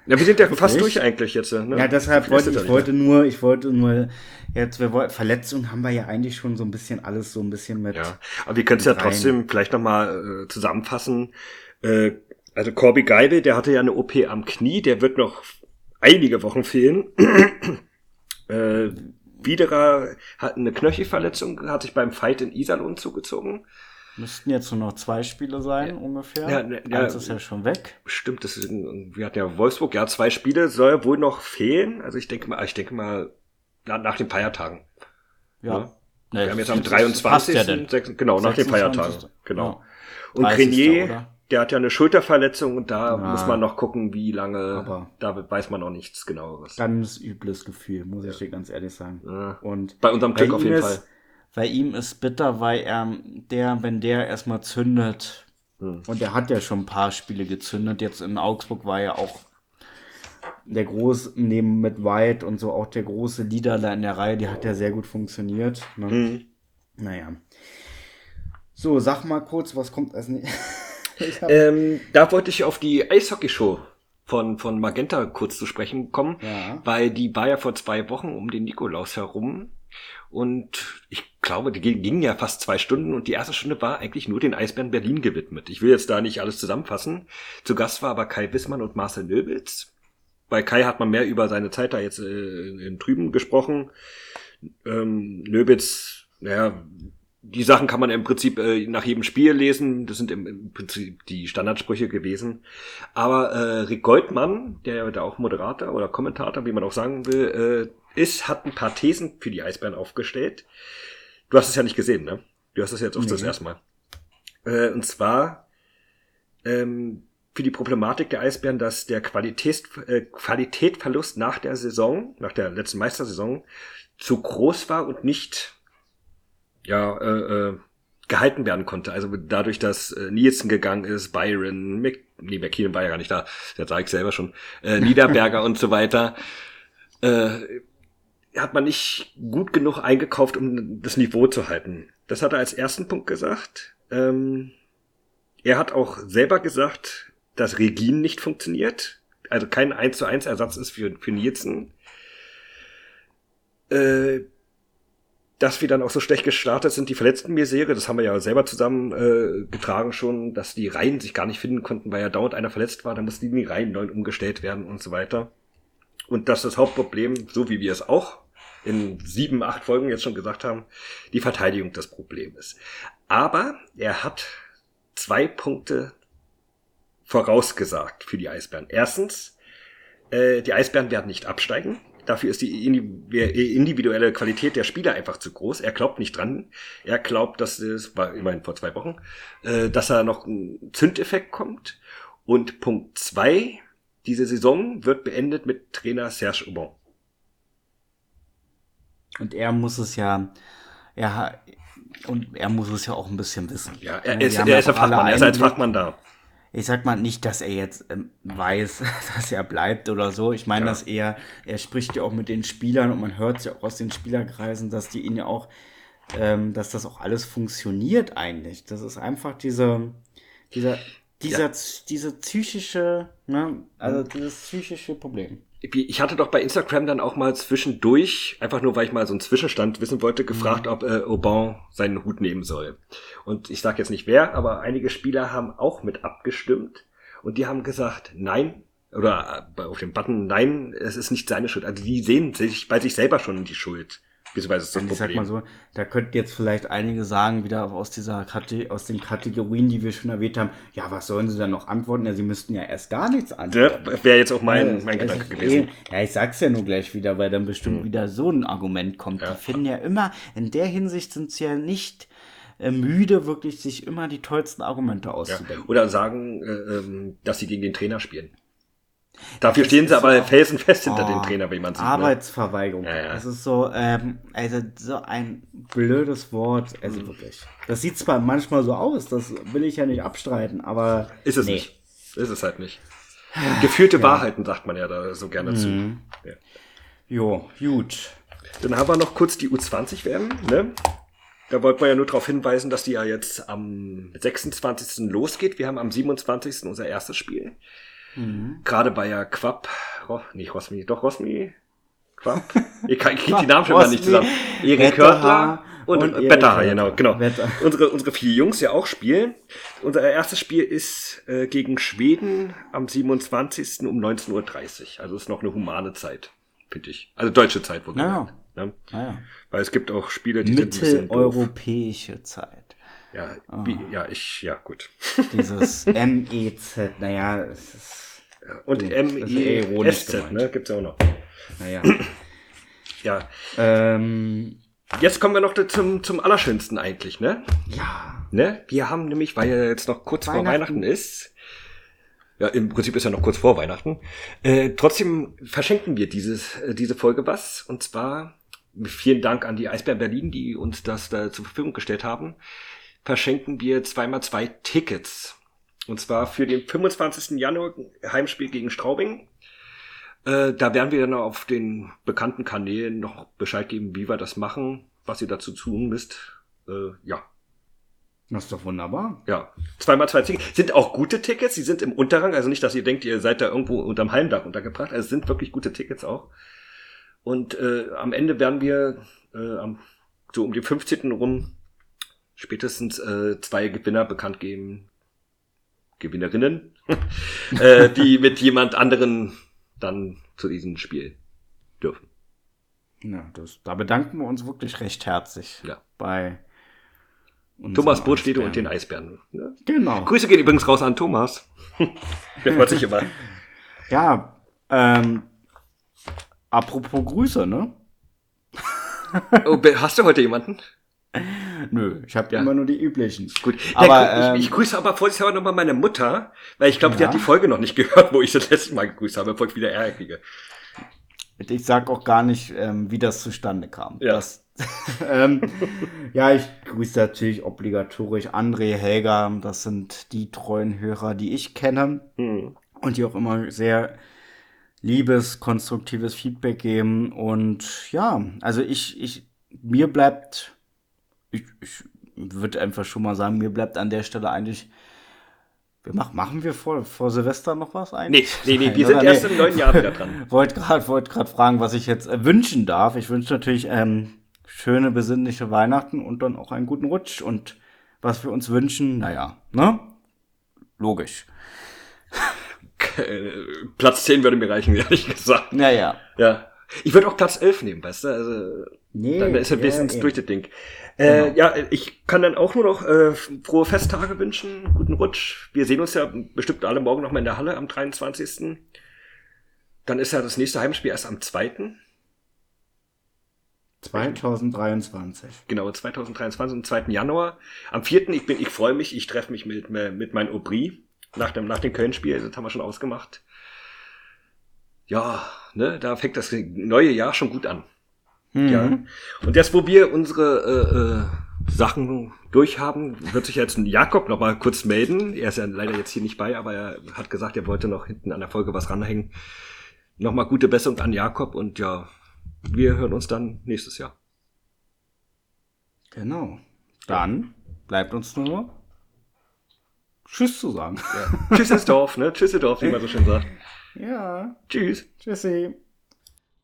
Ja, wir sind ja fast durch eigentlich jetzt. Ne? Ja, deshalb wollte ich wollte nur, ich wollte nur jetzt, wir wollten, Verletzungen haben wir ja eigentlich schon so ein bisschen alles so ein bisschen mit. Ja, aber wir können es ja trotzdem vielleicht nochmal äh, zusammenfassen. Äh, also Corby Geibel, der hatte ja eine OP am Knie, der wird noch einige Wochen fehlen. äh, Widerer hat eine Knöchelverletzung, hat sich beim Fight in Iserlohn zugezogen. Müssten jetzt nur noch zwei Spiele sein, ja. ungefähr. Ja, ne, ja, Eins ist ja schon weg. Stimmt, das ist, wir hatten ja Wolfsburg, ja, zwei Spiele soll wohl noch fehlen. Also ich denke mal, ich denke mal, nach, den Feiertagen. Ja. Ne? Nee, wir haben jetzt am 23. Ja 6, genau, 26. nach den Feiertagen. Genau. Und Grenier, der hat ja eine Schulterverletzung und da ja. muss man noch gucken, wie lange, Aber da weiß man noch nichts genaueres. Ganz übles Gefühl, muss ich dir ganz ehrlich sagen. Und bei unserem Glück auf jeden Fall bei ihm ist bitter, weil er, der, wenn der erstmal zündet, hm. und er hat ja schon ein paar Spiele gezündet, jetzt in Augsburg war er auch der große, neben mit White und so auch der große Leader da in der Reihe, die hat ja sehr gut funktioniert. Ne? Hm. Naja. So, sag mal kurz, was kommt als nächstes? ähm, da wollte ich auf die Eishockey-Show von, von Magenta kurz zu sprechen kommen, ja. weil die war ja vor zwei Wochen um den Nikolaus herum und ich glaube, die ging ja fast zwei Stunden und die erste Stunde war eigentlich nur den Eisbären Berlin gewidmet. Ich will jetzt da nicht alles zusammenfassen. Zu Gast war aber Kai Wissmann und Marcel Nöbels. Bei Kai hat man mehr über seine Zeit da jetzt äh, in Trüben gesprochen. Ähm, Nöbels, naja, die Sachen kann man im Prinzip äh, nach jedem Spiel lesen. Das sind im, im Prinzip die Standardsprüche gewesen. Aber äh, Rick Goldmann, der da auch Moderator oder Kommentator, wie man auch sagen will, äh, ist, hat ein paar Thesen für die Eisbären aufgestellt. Du hast es ja nicht gesehen, ne? Du hast es jetzt auch nee. das erste Mal. Äh, und zwar ähm, für die Problematik der Eisbären, dass der Qualitäts, äh, Qualitätverlust nach der Saison, nach der letzten Meistersaison, zu groß war und nicht ja, äh, äh, gehalten werden konnte. Also dadurch, dass äh, Nielsen gegangen ist, Byron, Mc, nee, McKeon war ja gar nicht da, der sage ich selber schon, äh, Niederberger und so weiter, äh, hat man nicht gut genug eingekauft, um das Niveau zu halten. Das hat er als ersten Punkt gesagt. Ähm, er hat auch selber gesagt, dass Regin nicht funktioniert, also kein 1 zu 1 Ersatz ist für, für Nielsen. Äh, dass wir dann auch so schlecht gestartet sind, die verletzten Misere, das haben wir ja selber zusammen äh, getragen schon, dass die Reihen sich gar nicht finden konnten, weil ja dauernd einer verletzt war, dann mussten die Reihen neu umgestellt werden und so weiter. Und dass das Hauptproblem, so wie wir es auch in sieben, acht Folgen jetzt schon gesagt haben, die Verteidigung das Problem ist. Aber er hat zwei Punkte vorausgesagt für die Eisbären. Erstens, äh, die Eisbären werden nicht absteigen. Dafür ist die individuelle Qualität der Spieler einfach zu groß. Er glaubt nicht dran. Er glaubt, dass es war immerhin vor zwei Wochen, äh, dass da noch ein Zündeffekt kommt. Und Punkt zwei, diese Saison wird beendet mit Trainer Serge Aubin. Und er muss es ja, er, und er muss es ja auch ein bisschen wissen. Ja, er, ist, er ist ein Fachmann, er ist als Fachmann da ich sag mal nicht, dass er jetzt ähm, weiß, dass er bleibt oder so. Ich meine, ja. dass er, er spricht ja auch mit den Spielern und man hört ja auch aus den Spielerkreisen, dass die ihn ja auch, ähm, dass das auch alles funktioniert eigentlich. Das ist einfach diese, dieser, dieser, ja. diese psychische, ne, also mhm. dieses psychische Problem. Ich hatte doch bei Instagram dann auch mal zwischendurch, einfach nur weil ich mal so einen Zwischenstand wissen wollte, gefragt, mhm. ob äh, Aubin seinen Hut nehmen soll. Und ich sage jetzt nicht wer, aber einige Spieler haben auch mit abgestimmt und die haben gesagt, nein, oder äh, auf dem Button, nein, es ist nicht seine Schuld. Also die sehen sich bei sich selber schon die Schuld. Beziehungsweise ist das ich Problem. sag mal so, da könnten jetzt vielleicht einige sagen, wieder aus dieser Kate aus den Kategorien, die wir schon erwähnt haben, ja, was sollen sie dann noch antworten? Ja, sie müssten ja erst gar nichts antworten. Ja, Wäre jetzt auch mein, ja, mein Gedanke gewesen. Eh, ja, ich sag's ja nur gleich wieder, weil dann bestimmt hm. wieder so ein Argument kommt. Ja. Die finden ja immer, in der Hinsicht sind sie ja nicht äh, müde, wirklich sich immer die tollsten Argumente auszudenken. Ja. Oder sagen, äh, ähm, dass sie gegen den Trainer spielen. Dafür das stehen sie aber felsenfest hinter oh, dem Trainer, wie man sieht. Arbeitsverweigerung. Ne? Ja, ja. Das ist so, ähm, also so ein blödes Wort. Also mhm. wirklich. Das sieht zwar manchmal so aus, das will ich ja nicht abstreiten, aber. Ist es nee. nicht. Ist es halt nicht. Gefühlte ja. Wahrheiten sagt man ja da so gerne mhm. zu. Jo, gut. Dann haben wir noch kurz die U20 werden, ne? Da wollten wir ja nur darauf hinweisen, dass die ja jetzt am 26. losgeht. Wir haben am 27. unser erstes Spiel. Mhm. Gerade bei ja Quapp, oh, nicht Rosmi, doch Rosmi, Quapp. Ich, kriege die Namen schon mal nicht zusammen. Erik Körtler und, und Better, genau, genau. Wetter. Unsere, unsere vier Jungs ja auch spielen. Unser erstes Spiel ist äh, gegen Schweden am 27. um 19.30 Uhr. Also ist noch eine humane Zeit, finde ich. Also deutsche Zeit, wo naja. Ne? Naja. Weil es gibt auch Spiele, die Mitteleuropäische Zeit. Ja, oh. ja, ich, ja, gut. Dieses MEZ, naja, es ist und M-I-S-Z, ne? Gibt's ja auch noch. Naja. ja. Ähm, Jetzt kommen wir noch zum, zum Allerschönsten eigentlich, ne? Ja. Ne? Wir haben nämlich, weil ja jetzt noch kurz Weihnachten. vor Weihnachten ist, ja, im Prinzip ist ja noch kurz vor Weihnachten, äh, trotzdem verschenken wir dieses, äh, diese Folge was. Und zwar vielen Dank an die Eisbär Berlin, die uns das da zur Verfügung gestellt haben. Verschenken wir zweimal zwei Tickets und zwar für den 25. Januar Heimspiel gegen Straubing. Äh, da werden wir dann auf den bekannten Kanälen noch Bescheid geben, wie wir das machen, was ihr dazu tun müsst. Äh, ja. Das ist doch wunderbar. Ja. Zweimal zwei Tickets. Sind auch gute Tickets. Die sind im Unterrang. Also nicht, dass ihr denkt, ihr seid da irgendwo unterm Hallendach untergebracht. Also es sind wirklich gute Tickets auch. Und äh, am Ende werden wir äh, am, so um die 15. rum spätestens äh, zwei Gewinner bekannt geben, Gewinnerinnen, äh, die mit jemand anderen dann zu diesem Spiel dürfen. Ja, das, da bedanken wir uns wirklich recht herzlich ja. bei Thomas Brotstädte und den Eisbären. Ne? Genau. Grüße gehen übrigens raus an Thomas. Der freut sich immer. Ja, ähm, apropos Grüße, ne? oh, hast du heute jemanden? Nö, ich habe ja. immer nur die üblichen. Gut, aber ja, ich, ich, ähm, grüße aber vorsichtshalber nochmal meine Mutter, weil ich glaube, ja. die hat die Folge noch nicht gehört, wo ich das letzte Mal gegrüßt habe, bevor ich wieder Ärger kriege. Ich sag auch gar nicht, ähm, wie das zustande kam. Ja. Das, ähm, ja, ich grüße natürlich obligatorisch André, Helga. Das sind die treuen Hörer, die ich kenne hm. und die auch immer sehr liebes, konstruktives Feedback geben. Und ja, also ich, ich, mir bleibt ich, ich würde einfach schon mal sagen, mir bleibt an der Stelle eigentlich. Wir mach, machen wir vor, vor Silvester noch was eigentlich? Nee, nee, nee, wir sind erst nee. im neuen Jahr wieder dran. wollte gerade wollt fragen, was ich jetzt äh, wünschen darf. Ich wünsche natürlich ähm, schöne, besinnliche Weihnachten und dann auch einen guten Rutsch. Und was wir uns wünschen, naja, ne? Logisch. Platz 10 würde mir reichen, ehrlich gesagt. Naja. Ja. Ich würde auch Platz 11 nehmen, weißt du? Also, nee, dann ist ein bisschen ja, durch das Ding. Äh, genau. Ja, ich kann dann auch nur noch äh, frohe Festtage wünschen, guten Rutsch. Wir sehen uns ja bestimmt alle morgen noch mal in der Halle am 23. Dann ist ja das nächste Heimspiel erst am 2. 2023. Genau, 2023, am 2. Januar. Am 4. ich bin, ich freue mich, ich treffe mich mit, mit meinem Aubry nach dem, nach dem Köln-Spiel, das haben wir schon ausgemacht. Ja, ne, da fängt das neue Jahr schon gut an. Mhm. Ja. Und jetzt, wo wir unsere äh, äh, Sachen durchhaben, wird sich jetzt Jakob noch mal kurz melden. Er ist ja leider jetzt hier nicht bei, aber er hat gesagt, er wollte noch hinten an der Folge was ranhängen. Nochmal gute Besserung an Jakob und ja, wir hören uns dann nächstes Jahr. Genau. Dann bleibt uns nur Tschüss zu sagen. Ja. Tschüss ins Dorf, ne? Tschüss ins Dorf, wie man so schön sagt. Ja. Tschüss. Tschüssi.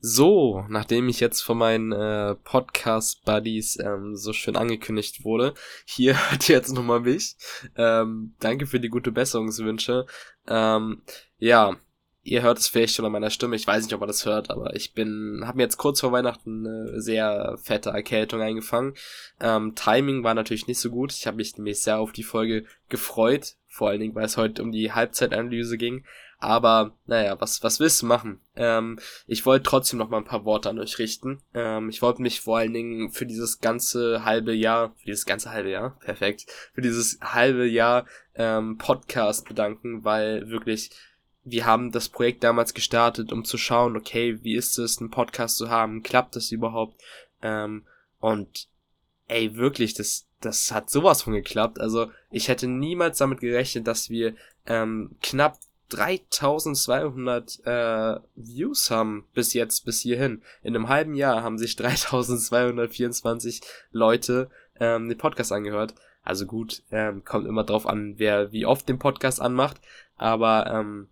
So, nachdem ich jetzt von meinen äh, Podcast-Buddies ähm, so schön angekündigt wurde, hier hat jetzt nochmal mich. Ähm, danke für die gute Besserungswünsche. Ähm, ja, ihr hört es vielleicht schon an meiner Stimme. Ich weiß nicht, ob man das hört, aber ich bin, habe mir jetzt kurz vor Weihnachten eine sehr fette Erkältung eingefangen. Ähm, Timing war natürlich nicht so gut. Ich habe mich nämlich sehr auf die Folge gefreut, vor allen Dingen, weil es heute um die Halbzeitanalyse ging. Aber naja, was, was willst du machen? Ähm, ich wollte trotzdem noch mal ein paar Worte an euch richten. Ähm, ich wollte mich vor allen Dingen für dieses ganze halbe Jahr, für dieses ganze halbe Jahr, perfekt, für dieses halbe Jahr ähm, Podcast bedanken, weil wirklich, wir haben das Projekt damals gestartet, um zu schauen, okay, wie ist es, einen Podcast zu haben? Klappt das überhaupt? Ähm, und ey, wirklich, das, das hat sowas von geklappt. Also ich hätte niemals damit gerechnet, dass wir ähm, knapp 3200 äh, Views haben bis jetzt, bis hierhin. In einem halben Jahr haben sich 3224 Leute ähm, den Podcast angehört. Also gut, ähm, kommt immer drauf an, wer wie oft den Podcast anmacht, aber ähm,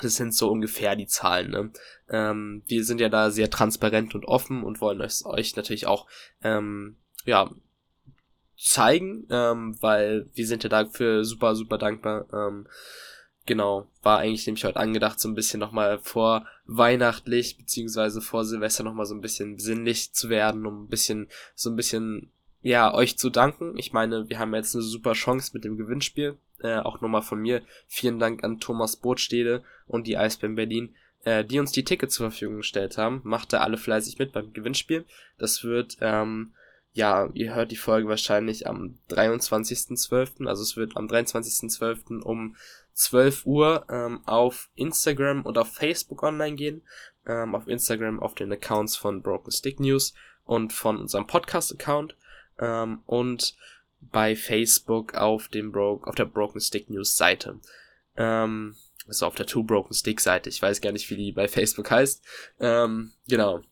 das sind so ungefähr die Zahlen. Ne? Ähm, wir sind ja da sehr transparent und offen und wollen es euch natürlich auch ähm, ja zeigen, ähm, weil wir sind ja dafür super super dankbar. Ähm, Genau, war eigentlich nämlich heute angedacht, so ein bisschen nochmal vor weihnachtlich, beziehungsweise vor Silvester nochmal so ein bisschen besinnlich zu werden, um ein bisschen, so ein bisschen, ja, euch zu danken. Ich meine, wir haben jetzt eine super Chance mit dem Gewinnspiel. Äh, auch nochmal von mir. Vielen Dank an Thomas Bootstede und die Eisbären Berlin, äh, die uns die Tickets zur Verfügung gestellt haben. Macht da alle fleißig mit beim Gewinnspiel. Das wird, ähm, ja, ihr hört die Folge wahrscheinlich am 23.12., also es wird am 23.12. um 12 Uhr ähm, auf Instagram und auf Facebook online gehen. Ähm, auf Instagram auf den Accounts von Broken Stick News und von unserem Podcast-Account ähm, und bei Facebook auf dem Bro auf der Broken Stick News Seite. Ähm, also auf der Two Broken Stick Seite. Ich weiß gar nicht, wie die bei Facebook heißt. Ähm, genau.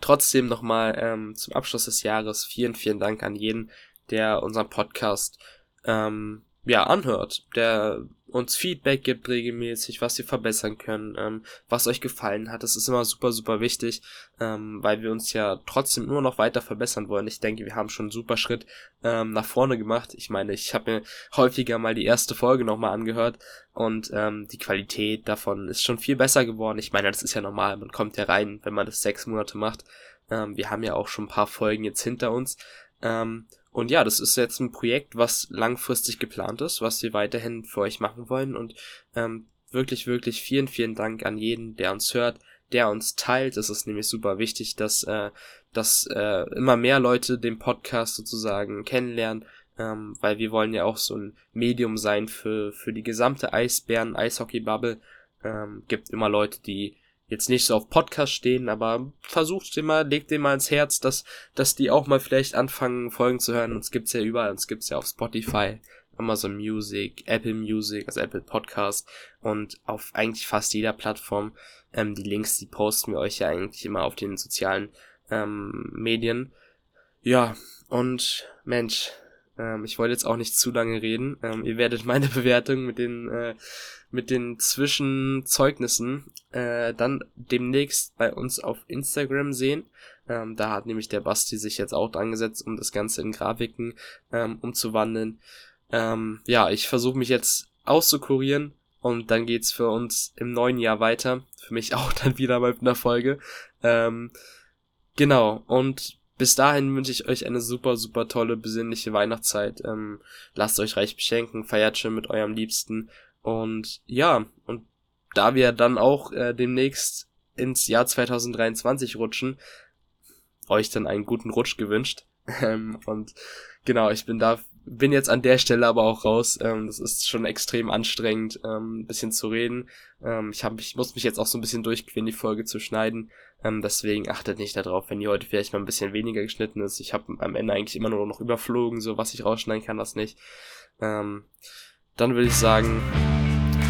Trotzdem nochmal ähm, zum Abschluss des Jahres vielen, vielen Dank an jeden, der unseren Podcast ähm, ja, anhört, der uns Feedback gibt regelmäßig, was wir verbessern können, ähm, was euch gefallen hat. Das ist immer super, super wichtig, ähm, weil wir uns ja trotzdem immer noch weiter verbessern wollen. Ich denke, wir haben schon einen super Schritt ähm, nach vorne gemacht. Ich meine, ich habe mir häufiger mal die erste Folge nochmal angehört und ähm, die Qualität davon ist schon viel besser geworden. Ich meine, das ist ja normal, man kommt ja rein, wenn man das sechs Monate macht. Ähm, wir haben ja auch schon ein paar Folgen jetzt hinter uns. Ähm, und ja, das ist jetzt ein Projekt, was langfristig geplant ist, was wir weiterhin für euch machen wollen. Und ähm, wirklich, wirklich vielen, vielen Dank an jeden, der uns hört, der uns teilt. Es ist nämlich super wichtig, dass, äh, dass äh, immer mehr Leute den Podcast sozusagen kennenlernen, ähm, weil wir wollen ja auch so ein Medium sein für, für die gesamte Eisbären-Eishockey-Bubble. Ähm, gibt immer Leute, die jetzt nicht so auf Podcast stehen, aber versucht dir mal, legt dir mal ins Herz, dass, dass die auch mal vielleicht anfangen, Folgen zu hören. Uns gibt's ja überall, uns gibt's ja auf Spotify, Amazon Music, Apple Music, also Apple Podcast und auf eigentlich fast jeder Plattform. Ähm, die Links, die posten wir euch ja eigentlich immer auf den sozialen ähm, Medien. Ja, und Mensch, ähm, ich wollte jetzt auch nicht zu lange reden. Ähm, ihr werdet meine Bewertung mit den äh, mit den Zwischenzeugnissen äh, dann demnächst bei uns auf Instagram sehen. Ähm, da hat nämlich der Basti sich jetzt auch dran gesetzt, um das Ganze in Grafiken ähm, umzuwandeln. Ähm, ja, ich versuche mich jetzt auszukurieren und dann geht's für uns im neuen Jahr weiter. Für mich auch dann wieder mit einer Folge. Ähm, genau, und bis dahin wünsche ich euch eine super, super tolle, besinnliche Weihnachtszeit. Ähm, lasst euch reich beschenken, feiert schön mit eurem Liebsten und ja, und da wir dann auch äh, demnächst ins Jahr 2023 rutschen, euch dann einen guten Rutsch gewünscht. Ähm, und genau, ich bin da, bin jetzt an der Stelle aber auch raus. Ähm, das ist schon extrem anstrengend, ähm, ein bisschen zu reden. Ähm, ich, hab, ich muss mich jetzt auch so ein bisschen durchqueren, die Folge zu schneiden. Ähm, deswegen achtet nicht darauf, wenn die heute vielleicht mal ein bisschen weniger geschnitten ist. Ich habe am Ende eigentlich immer nur noch überflogen, so was ich rausschneiden kann, was nicht. Dann würde ich sagen,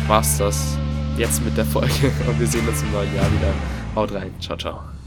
war's das jetzt mit der Folge und wir sehen uns im neuen Jahr wieder. Haut rein. Ciao, ciao.